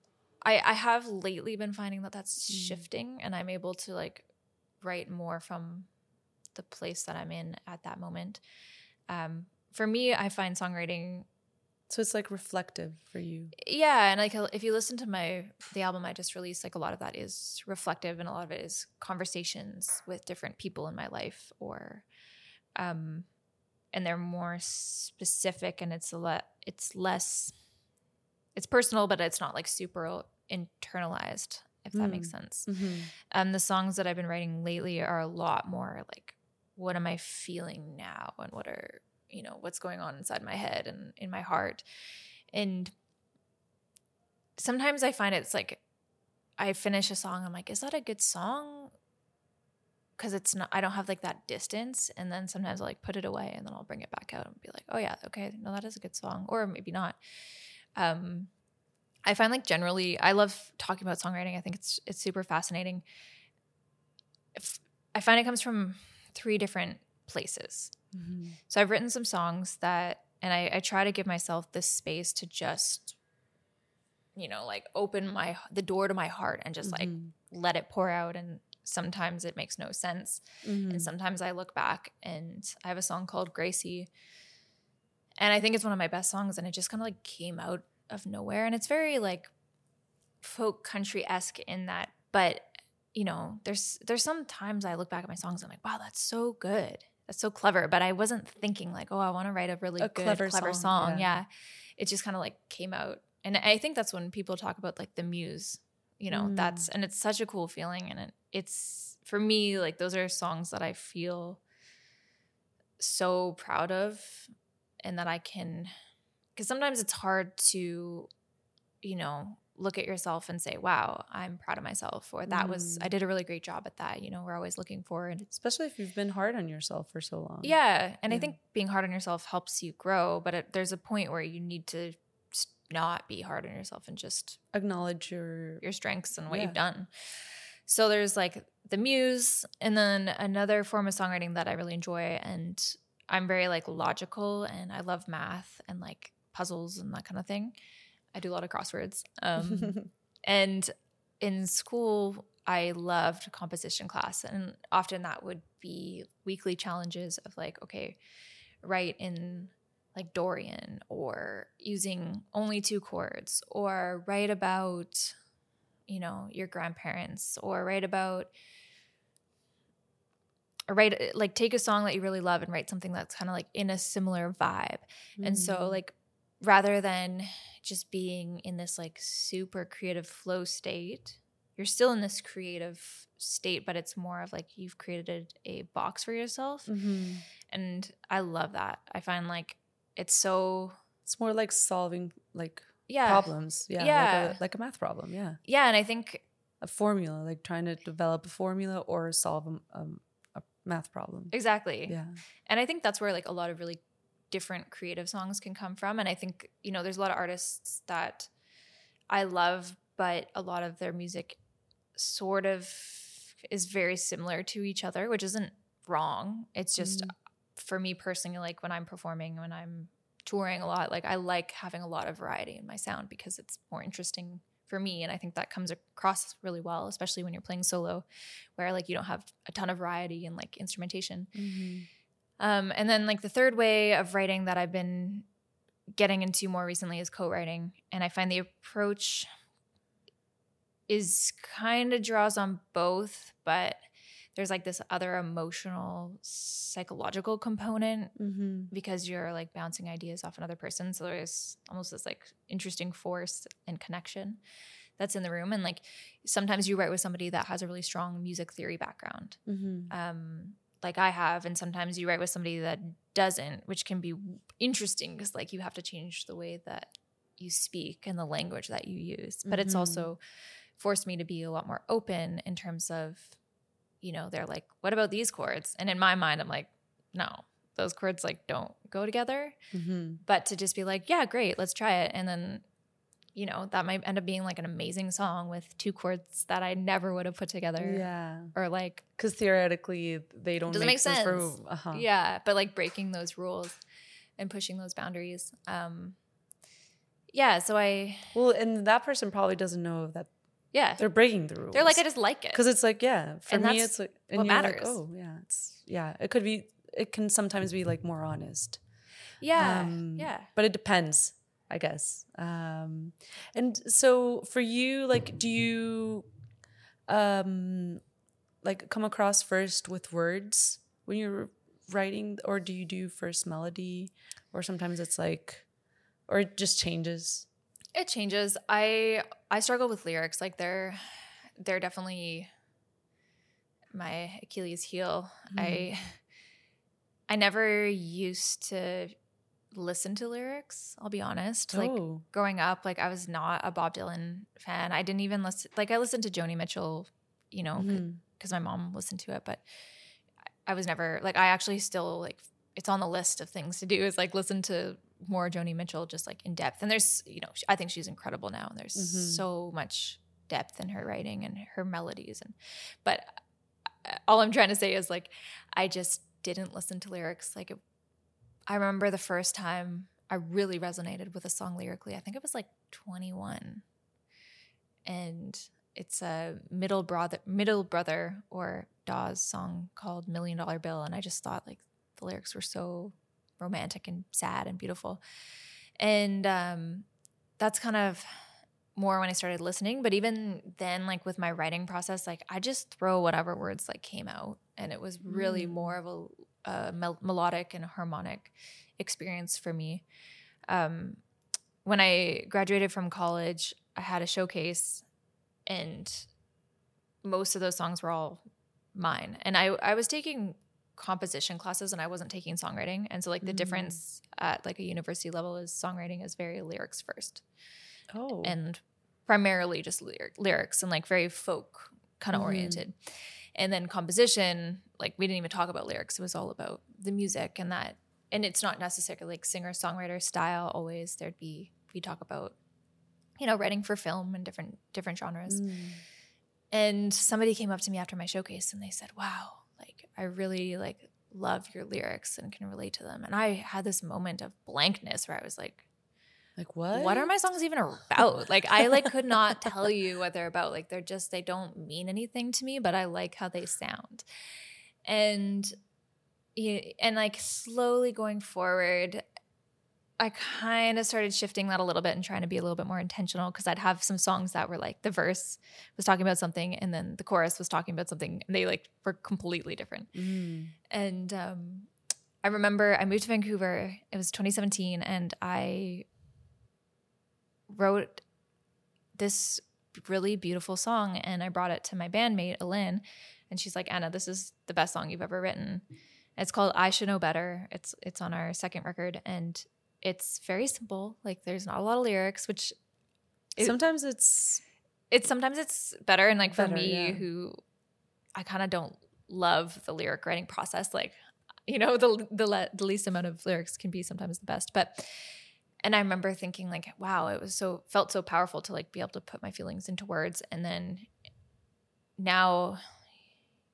I I have lately been finding that that's Mm. shifting, and I'm able to like write more from the place that I'm in at that moment. Um, for me, I find songwriting So it's like reflective for you. yeah and like if you listen to my the album i just released like a lot of that is reflective and a lot of it is conversations with different people in my life or um and they're more specific and it's a lot it's less it's personal but it's not like super internalized if that makes sense Mm-hmm. um the songs that i've been writing lately are a lot more like what am i feeling now and what are you know what's going on inside my head and in my heart. And sometimes i find it's like i finish a song i'm like is that a good song? Because it's not i don't have like that distance. And then sometimes i'll like put it away and then i'll bring it back out and be like oh yeah okay no that is a good song. Or maybe not. Um i find like generally i love talking about songwriting. I think it's it's super fascinating. If- i find it comes from three different places Mm-hmm. so I've written some songs that, and I, I try to give myself this space to just, you know, like open my the door to my heart and just like Mm-hmm. let it pour out. And sometimes it makes no sense, Mm-hmm. and sometimes I look back and I have a song called Gracie, and I think it's one of my best songs, and it just kind of like came out of nowhere, and it's very like folk country esque in that, but you know, there's there's some times I look back at my songs and I'm like, wow, that's so good. That's so clever. But I wasn't thinking like, oh, I want to write a really A good, clever clever, song, song. yeah. Yeah. It just kind of like came out. And I think that's when people talk about like the muse, you know, Mm. that's and it's such a cool feeling. And it, it's for me, like those are songs that I feel so proud of and that I can because sometimes it's hard to, you know, look at yourself and say, wow, I'm proud of myself, or that was, Mm. I did a really great job at that. You know, we're always looking forward. Especially if you've been hard on yourself for so long. Yeah. And I think being hard on yourself helps you grow, but it, there's a point where you need to not be hard on yourself and just Acknowledge your. your strengths and what Yeah. you've done. So there's like the muse, and then another form of songwriting that I really enjoy, and I'm very like logical, and I love math and like puzzles and that kind of thing. I do a lot of crosswords. Um, and in school, I loved composition class, and often that would be weekly challenges of like, okay, write in like Dorian or using only two chords, or write about, you know, your grandparents, or write about, or write like take a song that you really love and write something that's kind of like in a similar vibe. And so, Mm. like, rather than just being in this like super creative flow state, you're still in this creative state, but it's more of like you've created a box for yourself. Mhm. And I love that. I find like it's so, It's more like solving like yeah. problems. Yeah. Yeah. Like a, like a math problem. Yeah. Yeah. And I think, A formula, like trying to develop a formula or solve a, um, a math problem. exactly. Yeah. And I think that's where like a lot of really different creative songs can come from. And I think, you know, there's a lot of artists that I love, but a lot of their music sort of is very similar to each other, which isn't wrong. It's just Mhm. for me personally, like when I'm performing, when I'm touring a lot, like I like having a lot of variety in my sound because it's more interesting for me. And I think that comes across really well, especially when you're playing solo, where like you don't have a ton of variety and like instrumentation. Mhm. Um, and then like the third way of writing that I've been getting into more recently is co-writing, and I find the approach is kind of draws on both, but there's like this other emotional, psychological component Mhm. because you're like bouncing ideas off another person. So there's almost this like interesting force and connection that's in the room. And like sometimes you write with somebody that has a really strong music theory background Mhm. um, like I have, and sometimes you write with somebody that doesn't, which can be interesting because like you have to change the way that you speak and the language that you use. But it's Mhm. also forced me to be a lot more open in terms of, you know, they're like, what about these chords? And in my mind, I'm like, no, those chords like don't go together. Mhm. But to just be like, yeah, great, let's try it, and then. You know, that might end up being like an amazing song with two chords that I never would have put together. Yeah. Or like Because theoretically, they don't Doesn't make, make sense. sense. For, uh-huh. Yeah, but like breaking those rules. and pushing those boundaries. Um, yeah, so I Well, and that person probably doesn't know that yeah they're breaking the rules. they're like I just like it because it's like yeah for And me it's like what matters. like oh yeah it's yeah it could be it can sometimes be like more honest yeah Um, yeah but it depends i guess um and so for you like do you um like come across first with words when you're writing or do you do first melody or sometimes it's like or it just changes It changes. I I struggle with lyrics. Like they're they're definitely my Achilles heel. I I never used to listen to lyrics, I'll be honest. Like oh growing up, like I was not a Bob Dylan fan. I didn't even listen like I listened to Joni Mitchell, you know, because my mom listened to it, but I was never like I actually still like it's on the list of things to do is like listen to more Joni Mitchell just like in depth. And there's you know I think she's incredible now, and there's Mhm. so much depth in her writing and her melodies. And but uh, all I'm trying to say is like I just didn't listen to lyrics. Like it, I remember the first time I really resonated with a song lyrically. I think it was like 21, and it's a middle brother, middle brother or Dawes song called Million Dollar Bill, and I just thought like the lyrics were so romantic and sad and beautiful, and um, that's kind of more when I started listening. But even then, like with my writing process, like I just throw whatever words like came out, and it was really Mm. more of a, a mel- melodic and harmonic experience for me. Um, when I graduated from college, I had a showcase, and most of those songs were all mine. And I I was taking composition classes, and I wasn't taking songwriting. And so like the Mm. difference at like a university level is songwriting is very lyrics first oh and primarily just lyric, lyrics and like very folk kind of Mhm. oriented. And then composition, like we didn't even talk about lyrics. It was all about the music and that. And it's not necessarily like singer songwriter style. Always there'd be we talk about, you know, writing for film and different different genres. Mm. And somebody came up to me after my showcase and they said, "Wow, like I really like love your lyrics and can relate to them." And I had this moment of blankness where I was like, like what what are my songs even about like i like could not tell you what they're about like they're just they don't mean anything to me but i like how they sound and yeah, and like slowly going forward i kind of started shifting that a little bit and trying to be a little bit more intentional because i'd have some songs that were like the verse was talking about something and then the chorus was talking about something and they like were completely different Mm. and um, I remember I moved to Vancouver. It was 2017, and I wrote this really beautiful song, and I brought it to my bandmate Alin, and she's like, "Anna, this is the best song you've ever written." It's called "I Should Know Better." It's it's on our second record, and it's very simple. Like, there's not a lot of lyrics, which It- sometimes it's it's sometimes it's better and like for Better, me yeah. who i kind of don't love the lyric writing process like you know the the, le- the least amount of lyrics can be sometimes the best but and i remember thinking like wow it was so felt so powerful to like be able to put my feelings into words and then now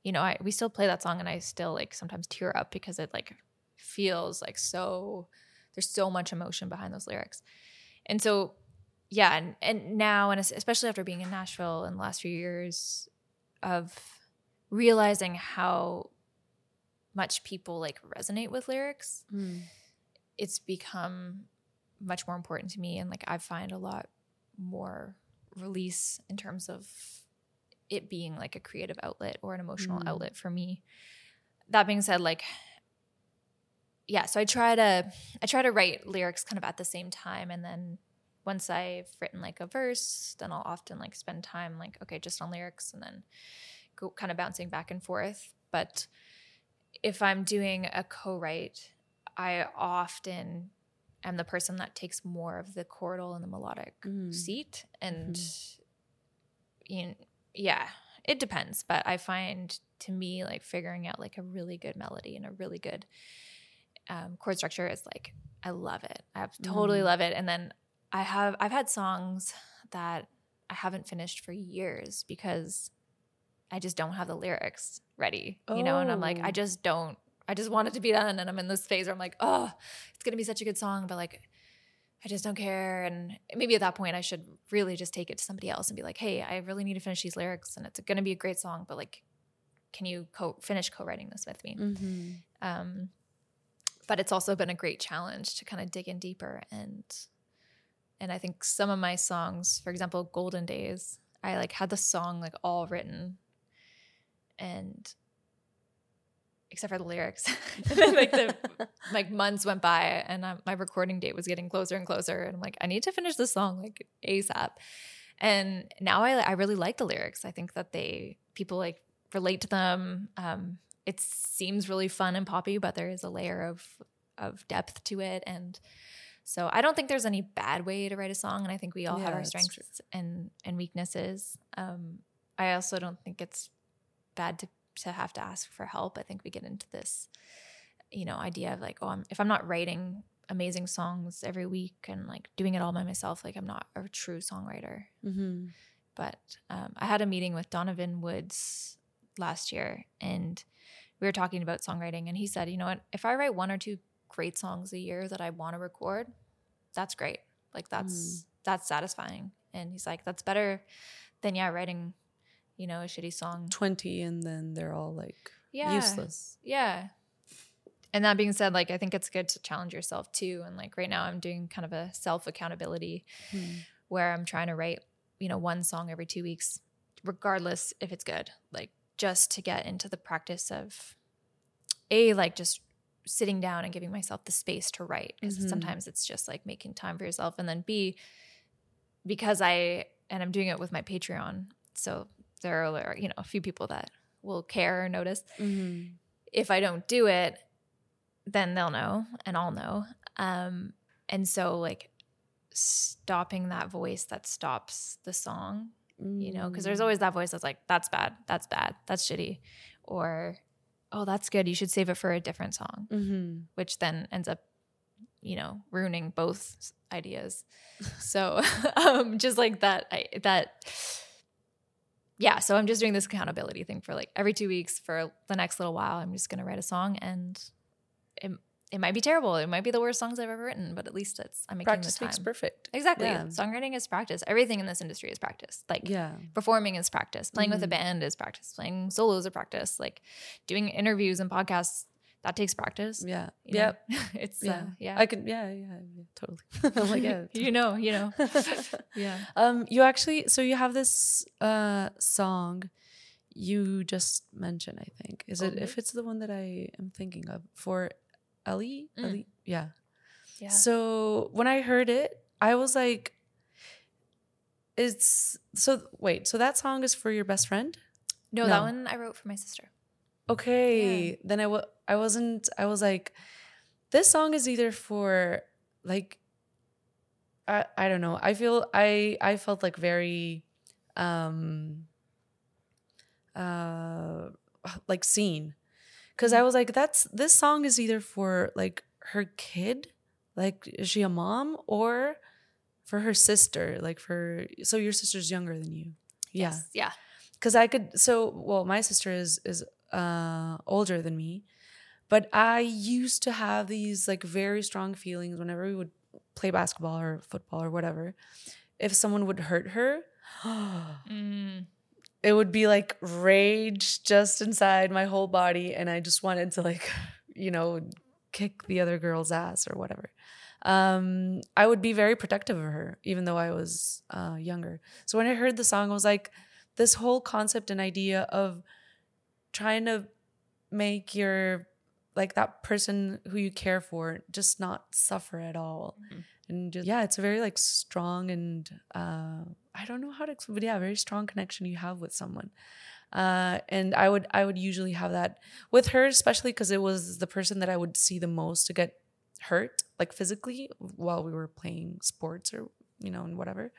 you know I, we still play that song and i still like sometimes tear up because it like feels like so there's so much emotion behind those lyrics and so yeah and, and now and especially after being in nashville in the last few years of realizing how much people like resonate with lyrics Mm. it's become much more important to me and like i find a lot more release in terms of it being like a creative outlet or an emotional Mm. outlet for me that being said like yeah so i try to i try to write lyrics kind of at the same time and then once i've written like a verse then i'll often like spend time like okay just on lyrics and then go kind of bouncing back and forth but if i'm doing a co-write i often am the person that takes more of the chordal and the melodic Mm. seat and you know, yeah it depends but i find to me like figuring out like a really good melody and a really good um, chord structure is like i love it i totally Mhm. love it and then i have i've had songs that i haven't finished for years because i just don't have the lyrics ready you know and i'm like Oh. i just don't I just want it to be done. And I'm in this phase where I'm like, oh, it's gonna be such a good song, but like I just don't care. And maybe at that point I should really just take it to somebody else and be like, hey, I really need to finish these lyrics and it's gonna be a great song, but like, can you co finish co-writing this with me? Mm-hmm. Um, but it's also been a great challenge to kind of dig in deeper and and I think some of my songs, for example, Golden Days, I like had the song like all written and except for the lyrics. then like the like months went by and my recording date was getting closer and closer and I'm like I need to finish this song like ASAP. And now I I really like the lyrics. I think that they people like relate to them. Um it seems really fun and poppy, but there is a layer of of depth to it and so I don't think there's any bad way to write a song and I think we all Yeah, have our strengths and and weaknesses. Um I also don't think it's bad to to have to ask for help. I think we get into this, you know, idea of like, oh, I'm, if I'm not writing amazing songs every week and like doing it all by myself, like I'm not a true songwriter. Mm-hmm. But um, I had a meeting with Donovan Woods last year, and we were talking about songwriting, and he said, you know what, if I write one or two great songs a year that I want to record, that's great. Like that's that's satisfying. And he's like, that's better than yeah, writing, you know, a shitty song 20 and then they're all like yeah. useless. Yeah. And that being said, like I think it's good to challenge yourself too. And like right now I'm doing kind of a self accountability Hmm. where I'm trying to write, you know, one song every two weeks, regardless if it's good. Like just to get into the practice of A, like just sitting down and giving myself the space to write. Because Mhm. sometimes it's just like making time for yourself. And then B, because I and I'm doing it with my Patreon. So there are, you know, a few people that will care or notice Mm-hmm. if I don't do it, then they'll know and I'll know. Um, and so like stopping that voice that stops the song, you know, because Mm. there's always that voice that's like, that's bad, that's bad, that's shitty, or oh, that's good, you should save it for a different song, Mm-hmm. which then ends up, you know, ruining both ideas. so um, just like that, I, that. Yeah, so I'm just doing this accountability thing for like every two weeks for the next little while. I'm just gonna write a song, and it it might be terrible. It might be the worst songs I've ever written, but at least it's I'm making Practice the makes time. perfect. Exactly. Yeah. Songwriting is practice. Everything in this industry is practice. Like Yeah. performing is practice. Playing with a Mhm. band is practice. Playing solos are practice. Like doing interviews and podcasts that takes practice. Yeah. you know? Yep. it's Yeah. uh, yeah. I can. Yeah. Yeah. yeah totally. Like, yeah. you know, you know. yeah. Um, you actually, so you have this uh song you just mentioned. I think is it if it's the one that I am thinking of for Ellie. Mm. Ellie, yeah. Yeah. So when I heard it, I was like, "It's so." Wait, so that song is for your best friend? no, no. that one I wrote for my sister. Okay, then I w- I wasn't. I was like, this song is either for like, I I don't know. I feel I I felt like very, um, uh, like seen, because I was like, that's this song is either for like her kid, like is she a mom or for her sister, like for so your sister's younger than you, yeah Yes. Yeah. because I could. So, well, my sister is is uh, older than me, but I used to have these like very strong feelings whenever we would play basketball or football or whatever. If someone would hurt her, Mm. it would be like rage just inside my whole body, and I just wanted to like, you know, kick the other girl's ass or whatever. Um, I would be very protective of her, even though I was uh, younger. So when I heard the song, I was like, this whole concept and idea of trying to make your like that person who you care for just not suffer at all. Mhm. and just yeah it's a very like strong and uh i don't know how to explain but yeah very strong connection you have with someone. Uh and i would i would usually have that with her especially because it was the person that i would see the most to get hurt like physically while we were playing sports or you know and whatever.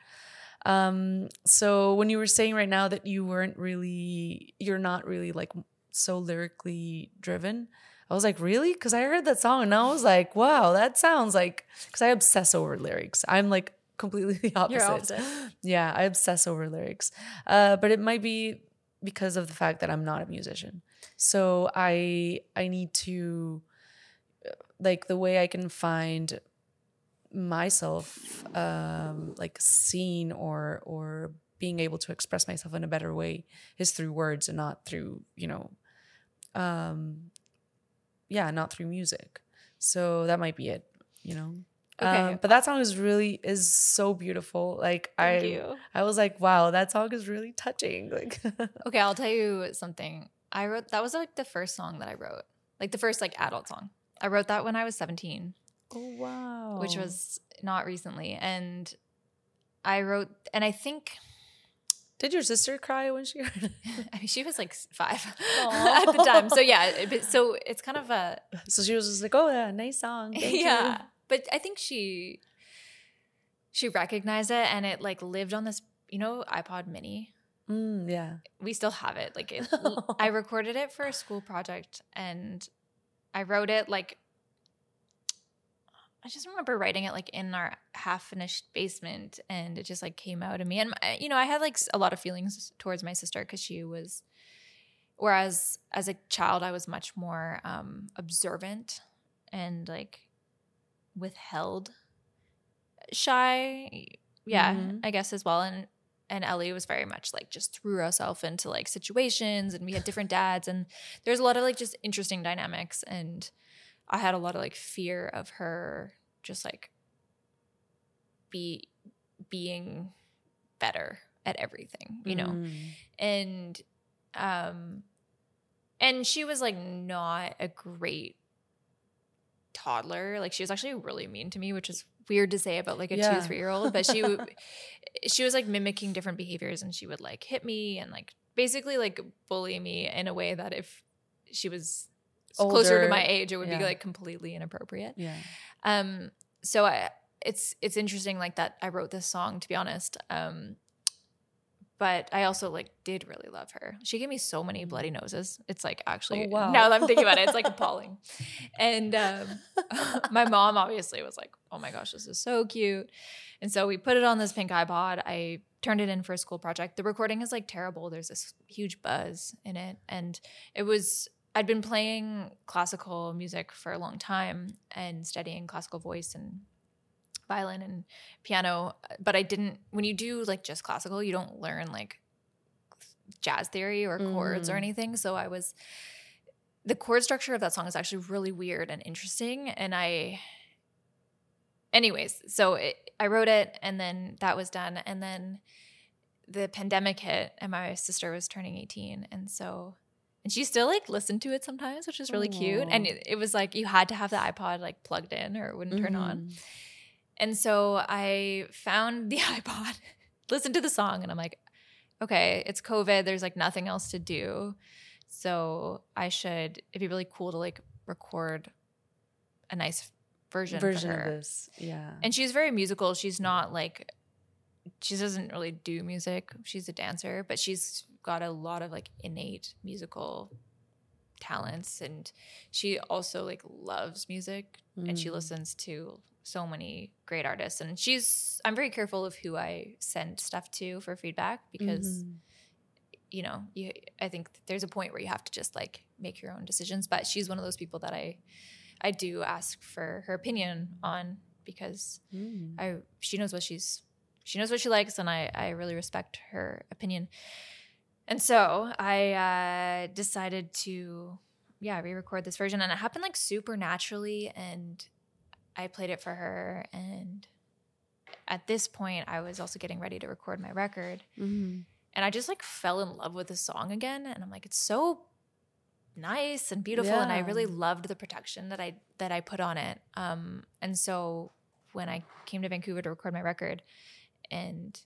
Um so when you were saying right now that you weren't really you're not really like so lyrically driven i was like really because i heard that song and i was like wow that sounds like because i obsess over lyrics i'm like completely the opposite opposite. yeah i obsess over lyrics uh but it might be because of the fact that I'm not a musician. So I I need to like the way I can find myself um like seen or or being able to express myself in a better way is through words and not through, you know, um yeah, not through music. So that might be it, you know. Okay. Um, but that song is really is so beautiful. Like Thank I you. I was like, wow, that song is really touching. Like Okay, I'll tell you something. I wrote that was like the first song that I wrote, like the first like adult song. I wrote that when I was 17, Oh wow. which was not recently, and I wrote, and I think Did your sister cry when she heard it? I mean, she was like five at the time. So yeah, but- so it's kind of a So she was just like, "Oh yeah, nice song." Thank yeah. But I think she she recognized it, and it like lived on this, you know, iPod Mini. Mm, yeah. we still have it. Like it, I recorded it for a school project and I wrote it like I just remember writing it like in our half finished basement and it just like came out of me. And my- you know, I had like a lot of feelings towards my sister cuz she was whereas as a child I was much more um observant and like withheld shy yeah Mhm. i guess as well and and ellie was very much like just threw herself into like situations and we had different dads and there's a lot of like just interesting dynamics and i had a lot of like fear of her just like be being better at everything you know Mm. and um and she was like not a great toddler like she was actually really mean to me which is weird to say about like a Yeah. two three year old but she she was like mimicking different behaviors and she would like hit me and like basically like bully me in a way that if she was closer to my age it would yeah. be like completely inappropriate Yeah. um, so I, it's it's interesting like that I wrote this song to be honest. Um, but I also like did really love her. She gave me so many bloody noses. It's like actually Oh, wow. now that I'm thinking about it, it's like appalling. And um, my mom obviously was like, "Oh my gosh, this is so cute." And so we put it on this pink iPod. I turned it in for a school project. The recording is like terrible. There's this huge buzz in it, and it was I'd been playing classical music for a long time and studying classical voice and violin and piano, but I didn't when you do like just classical, you don't learn like jazz theory or chords or Mhm. anything. So I was the chord structure of that song is actually really weird and interesting and I anyways, so it, I wrote it and then that was done and then the pandemic hit and my sister was turning 18 and so and she still like listened to it sometimes which is really cute and it, it was like you had to have the ipod like plugged in or it wouldn't turn on Mhm. and so i found the ipod listened to the song and i'm like okay it's covid there's like nothing else to do so i should it'd be really cool to like record a nice version, Version of this. Yeah. And she's very musical. She's not like she doesn't really do music. She's a dancer, but she's got a lot of like innate musical talents and she also like loves music and she Mm. listens to so many great artists and she's I'm very careful of who I send stuff to for feedback because Mhm. you know, you I think there's a point where you have to just like make your own decisions, but she's one of those people that I I do ask for her opinion on because Mm. I she knows what she's she knows what she likes and I I really respect her opinion. And so I uh, decided to yeah re-record this version and it happened like super naturally and I played it for her and at this point I was also getting ready to record my record. Mhm. and I just like fell in love with the song again and I'm like it's so nice and beautiful and I really loved the production that I that I put on it. Um and so when I came to Vancouver to record my record and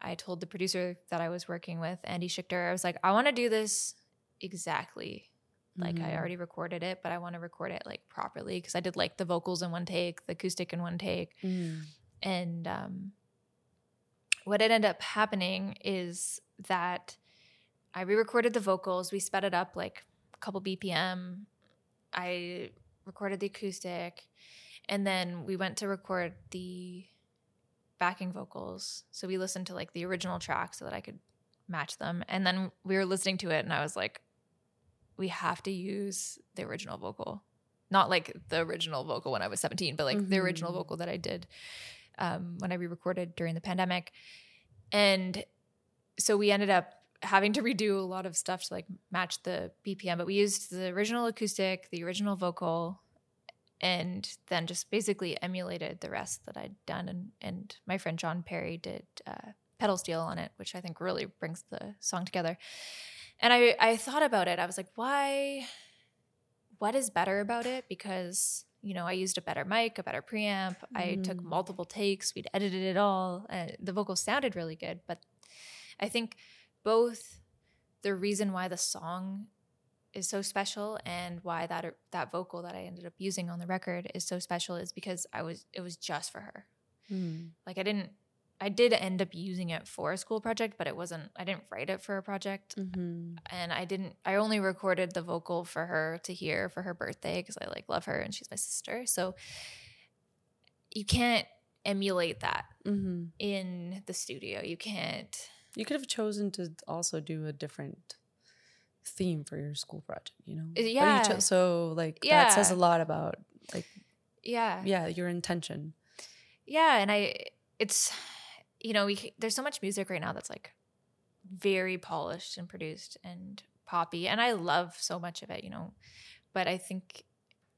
I told the producer that I was working with Andy Schichter I was like I want to do this exactly like I Mhm. already recorded it but I want to record it like properly because I did like the vocals in one take the acoustic in one take Mm. and um, what ended up happening is that I re-recorded the vocals. We sped it up like a couple BPM. I recorded the acoustic, and then we went to record the backing vocals. So we listened to like the original track so that I could match them. And then we were listening to it, and I was like, we have to use the original vocal, not like the original vocal when I was 17, but like the original vocal that I did um, when I re-recorded during the pandemic. And so we ended up having to redo a lot of stuff to like match the BPM, but we used the original acoustic, the original vocal, and then just basically emulated the rest that I'd done. And and my friend John Perry did uh, pedal steel on it, which I think really brings the song together. And I I thought about it. I was like, why? What is better about it? Because you know, I used a better mic, a better preamp. I took Mhm. multiple takes. We'd edited it all. Uh, the vocals sounded really good, but I think both the reason why the song is so special and why that that vocal that I ended up using on the record is so special is because I was it was just for her. Mm. Like I didn't I did end up using it for a school project, but it wasn't I didn't write it for a project hmm and I didn't I only recorded the vocal for her to hear for her birthday because I like love her and she's my sister. So you can't emulate that hmm in the studio. You can't You could have chosen to also do a different theme for your school project, you know? You yeah. cho- so like that says a lot about like yeah. yeah your intention. yeah and i it's you know we there's so much music right now that's like very polished and produced and poppy and i love so much of it you know but i think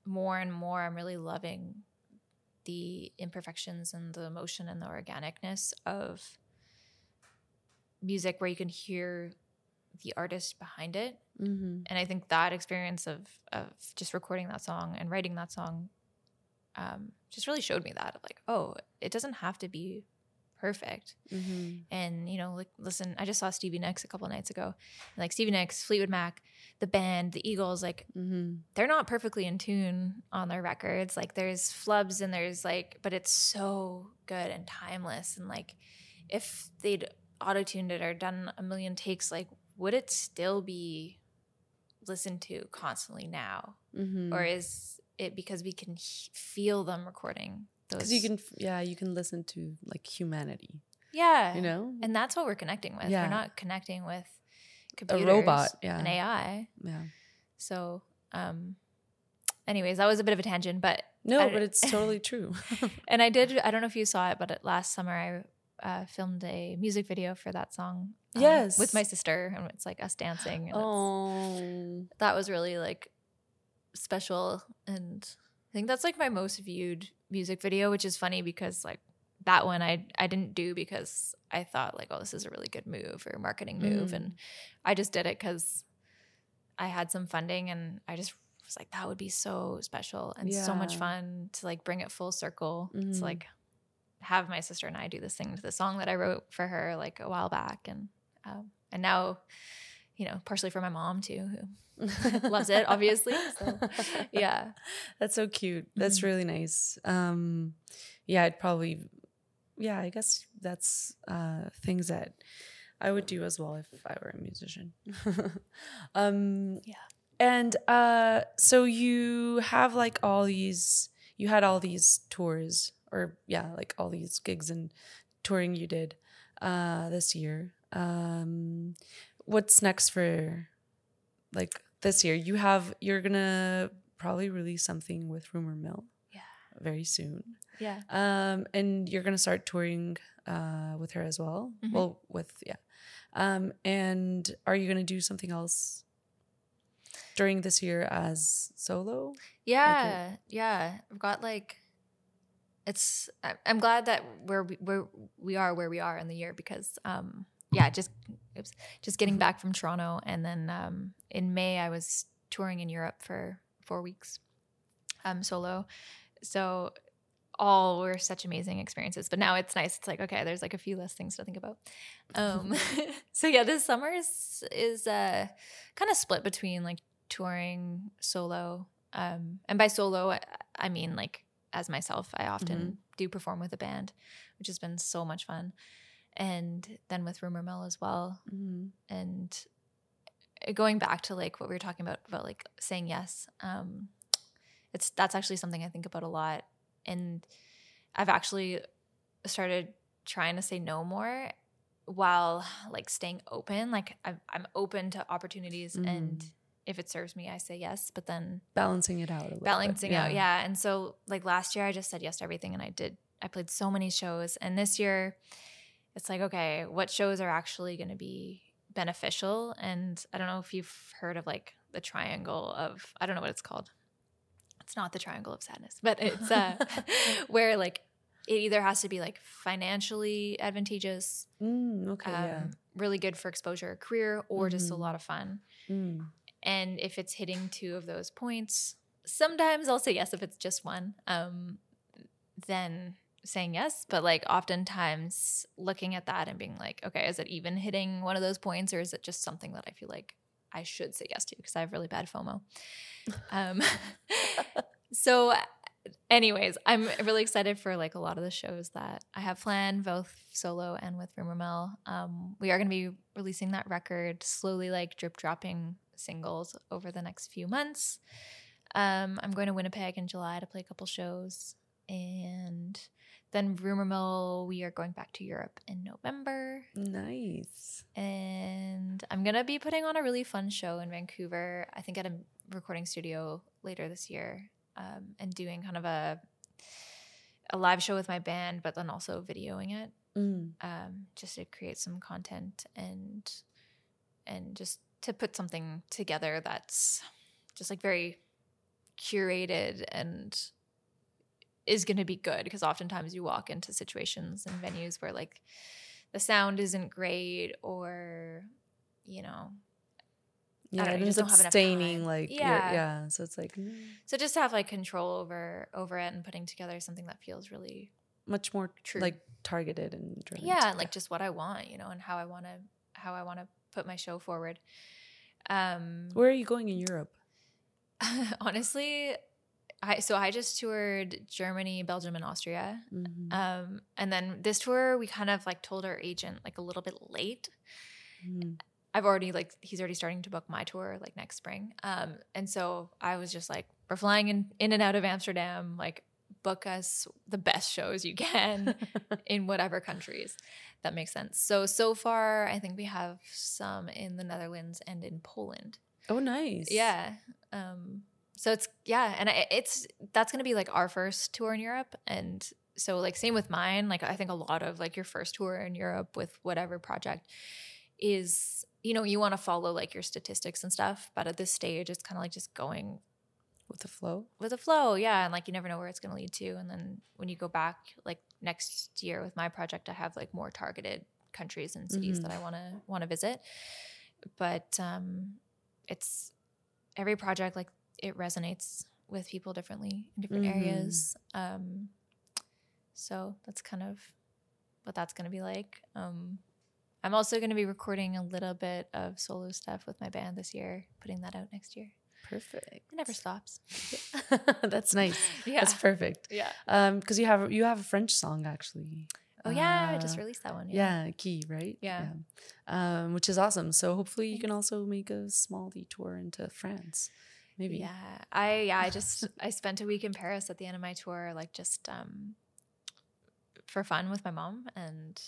more and more i'm really loving the imperfections and the emotion and the organicness of music where you can hear the artist behind it Mm-hmm. and I think that experience of of just recording that song and writing that song um, just really showed me that like oh it doesn't have to be perfect Mm-hmm. and you know like listen I just saw Stevie Nicks a couple nights ago and, like Stevie Nicks Fleetwood Mac the band the Eagles like Mm-hmm. they're not perfectly in tune on their records like there's flubs and there's like but it's so good and timeless and like if they'd auto-tuned it or done a million takes like would it still be listened to constantly now Mm-hmm. or is it because we can he- feel them recording those because you can f- yeah you can listen to like humanity, yeah you know? and that's what we're connecting with Yeah. we're not connecting with A robot, yeah. and ai yeah. so um anyways that was a bit of a tangent but No, but it's totally true. and I did. I don't know if you saw it, but last summer I uh, filmed a music video for that song. um, Yes. with my sister, and it's like us dancing. Oh. that was really like special, and I think that's like my most viewed music video, which is funny because like that one I I didn't do because I thought like oh this is a really good move or marketing move, Mm. and I just did it because I had some funding and I just was like that would be so special and so much fun to like bring it full circle Mhm. to like have my sister and I do this thing to the song that I wrote for her like a while back and um, and now you know partially for my mom too who loves it obviously so yeah That's so cute. That's Mhm. really nice. Um, yeah, I'd probably, yeah, I guess that's uh, things that I would do as well if I were a musician. um, Yeah. And uh, so you have like all these, you had all these tours, or yeah, like all these gigs and touring you did uh, this year. Um, what's next for like this year? You have, you're gonna probably release something with Rumor Mill yeah very soon. yeah Um, and you're gonna start touring uh, with her as well. Mhm. Well, with yeah. Um, and are you gonna do something else during this year as solo? yeah yeah i've got like it's i'm glad that where we where we are where we are in the year because um yeah just oops, just getting back from toronto and then um in may i was touring in europe for four weeks um solo. So all were such amazing experiences but now it's nice. It's like okay there's like a few less things to think about. Um so yeah this summer is is uh kind of split between like touring solo um and by solo I, I mean like as myself i often do perform with a band which has been so much fun and then with rumor mill as well Mm-hmm. and uh, going back to like what we were talking about about like saying yes um it's that's actually something i think about a lot and i've actually started trying to say no more while like staying open. Like I'm, I'm open to opportunities, and Mm. If it serves me, I say yes. But then Balancing it out a little. bit. balancing out, yeah. And so like last year, I just said yes to everything, and I did. I played so many shows, and this year, it's like okay, what shows are actually going to be beneficial? And I don't know if you've heard of like the triangle of I don't know what it's called. It's not the triangle of sadness, but it's uh, where like it either has to be like financially advantageous, Mm, okay. um, yeah. really good for exposure, career, or just a Mhm. lot of fun. Mm. And if it's hitting two of those points, sometimes I'll say yes if it's just one. Um, then saying yes, but like oftentimes looking at that and being like, okay, is it even hitting one of those points, or is it just something that I feel like I should say yes to because I have really bad FOMO. Um, so, anyways, I'm really excited for like a lot of the shows that I have planned, both solo and with Rumor Mill. Um, we are going to be releasing that record slowly, like drip dropping singles over the next few months. Um, I'm going to Winnipeg in July to play a couple shows, and then Rumor Mill, we are going back to Europe in November. Nice. And I'm going to be putting on a really fun show in Vancouver, I think at a recording studio later this year, um, and doing kind of a a live show with my band, but then also videoing it, Mm. um, just to create some content and and just to put something together that's just like very curated and is going to be good because oftentimes you walk into situations and venues where like the sound isn't great or you know Yeah, it ends just up don't have enough staining time. like Yeah. yeah. So it's like mm, so just to have like control over over it and putting together something that feels really much more True. like targeted and driven. yeah and like just what i want you know and how i want to how i want to put my show forward um Where are you going in Europe? honestly i so i just toured germany belgium and austria Mhm. um and then this tour we kind of like told our agent like a little bit late Mhm. I've already like he's already starting to book my tour like next spring. Um, and so I was just like, we're flying in in and out of Amsterdam. Like, book us the best shows you can in whatever countries. That makes sense. So so far, I think we have some in the Netherlands and in Poland. Oh, nice. Yeah. Um, so it's yeah, and it's that's gonna be like our first tour in Europe, and so like same with mine. Like I think a lot of like your first tour in Europe with whatever project is you know you want to follow like your statistics and stuff, but at this stage it's kind of like just going with the flow. with the flow, yeah, and like you never know where it's gonna lead to, and then when you go back like next year with my project, I have like more targeted countries and cities Mhm. that I want to want to visit, but um, it's every project like it resonates with people differently in different Mhm. areas. Um, so that's kind of what that's going to be like. Um, I'm also going to be recording a little bit of solo stuff with my band this year, putting that out next year. Perfect. It never stops. That's nice. Yeah. That's perfect. Yeah. Um, because you have you have a French song actually. Oh yeah, I just Uh, released that one. Yeah, key, right? Yeah. Yeah. Um, which is awesome. So hopefully you can also make a small detour into France. Maybe. Yeah. I yeah, I just I spent a week in Paris at the end of my tour, like just um for fun with my mom and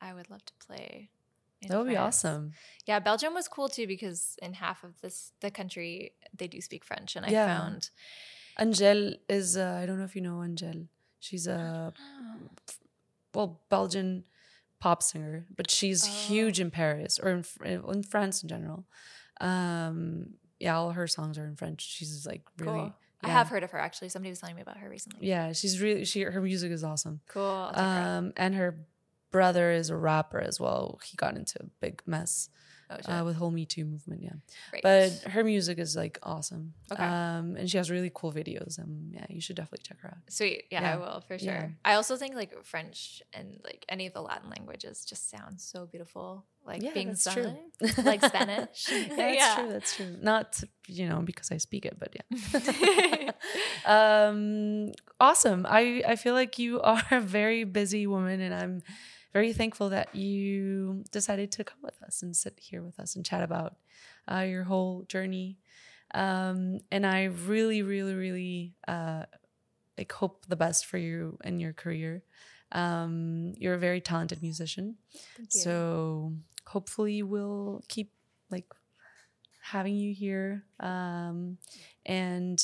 I would love to play. That would be awesome. Yeah, Belgium was cool too because in half of this the country they do speak French and I Yeah. found Angèle is uh, I don't know if you know Angèle. She's a well Belgian pop singer, but she's Oh. huge in Paris or in, in France in general. Um, yeah, all her songs are in French. She's like really. Cool. I have heard of her actually. Somebody was telling me about her recently. Yeah, she's really she her music is awesome. Cool. Um, and her brother is a rapper as well. He got into a big mess Oh, uh, with whole Me Too movement. Yeah, Great. but her music is like awesome. Okay. Um, and she has really cool videos. And yeah, you should definitely check her out. Sweet. Yeah, Yeah. I will for sure. Yeah. I also think like French and like any of the Latin languages just sound so beautiful. Like Yeah, being sung, like Spanish. yeah, that's true. That's true. Not you know because I speak it, but yeah. um, awesome. I I feel like you are a very busy woman, and I'm very thankful that you decided to come with us and sit here with us and chat about uh, your whole journey. Um, and I really, really, really uh, like hope the best for you and your career. Um, you're a very talented musician. So hopefully we'll keep like having you here. Um, and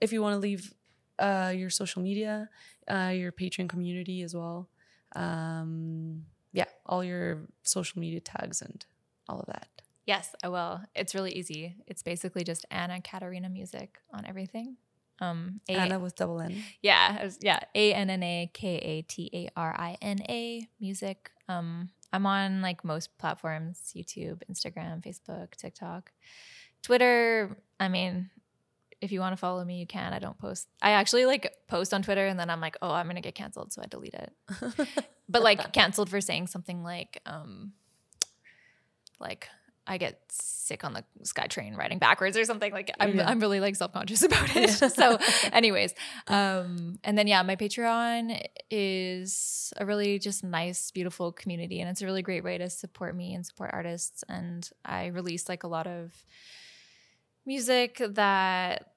if you want to leave uh, your social media, uh, your Patreon community as well. Um, yeah, all your social media tags and all of that. Yes, I will. It's really easy. It's basically just Anna Katarina Music on everything. Um, A- Anna with double N. Yeah, was, yeah. A N N A K A T A R I N A Music. Um, I'm on like most platforms: YouTube, Instagram, Facebook, TikTok, Twitter. I mean, if you want to follow me, you can. I don't post. I actually like post on Twitter and then I'm like, oh, I'm gonna get canceled, so I delete it. but like canceled for saying something like, um, like I get sick on the SkyTrain riding backwards or something. Like I'm, yeah. I'm really like self conscious about it. so, anyways, um, and then yeah, my Patreon is a really just nice, beautiful community, and it's a really great way to support me and support artists. And I release like a lot of music that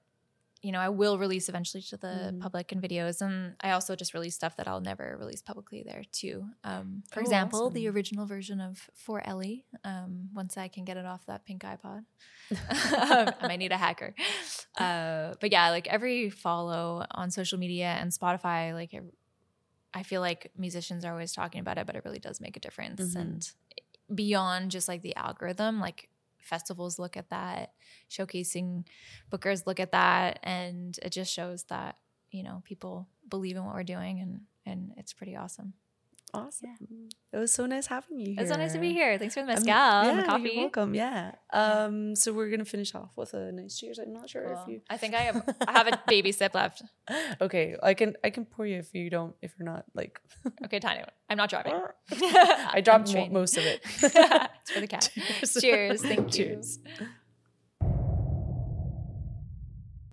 you know, I will release eventually to the mm. public in videos. And I also just release stuff that I'll never release publicly there too. Um, for oh, example, awesome. the original version of For Ellie, um, once I can get it off that pink iPod. I might need a hacker. Uh, but yeah, like every follow on social media and Spotify, like it, I feel like musicians are always talking about it, but it really does make a difference. Mm-hmm. And beyond just like the algorithm, like festivals look at that, showcasing bookers look at that, and it just shows that you know people believe in what we're doing, and and it's pretty awesome. Awesome. Yeah. It was so nice having you here. It was so nice to be here. Thanks for the mezcal yeah, and the coffee. You're welcome. Yeah. Um, so we're gonna finish off with a nice cheers. I'm not sure cool. if you I think I have I have a baby sip left. Okay. I can I can pour you if you don't if you're not like Okay, tiny one. I'm not driving. I dropped most of it. it's for the cat. Cheers. Cheers. Thank you. Cheers.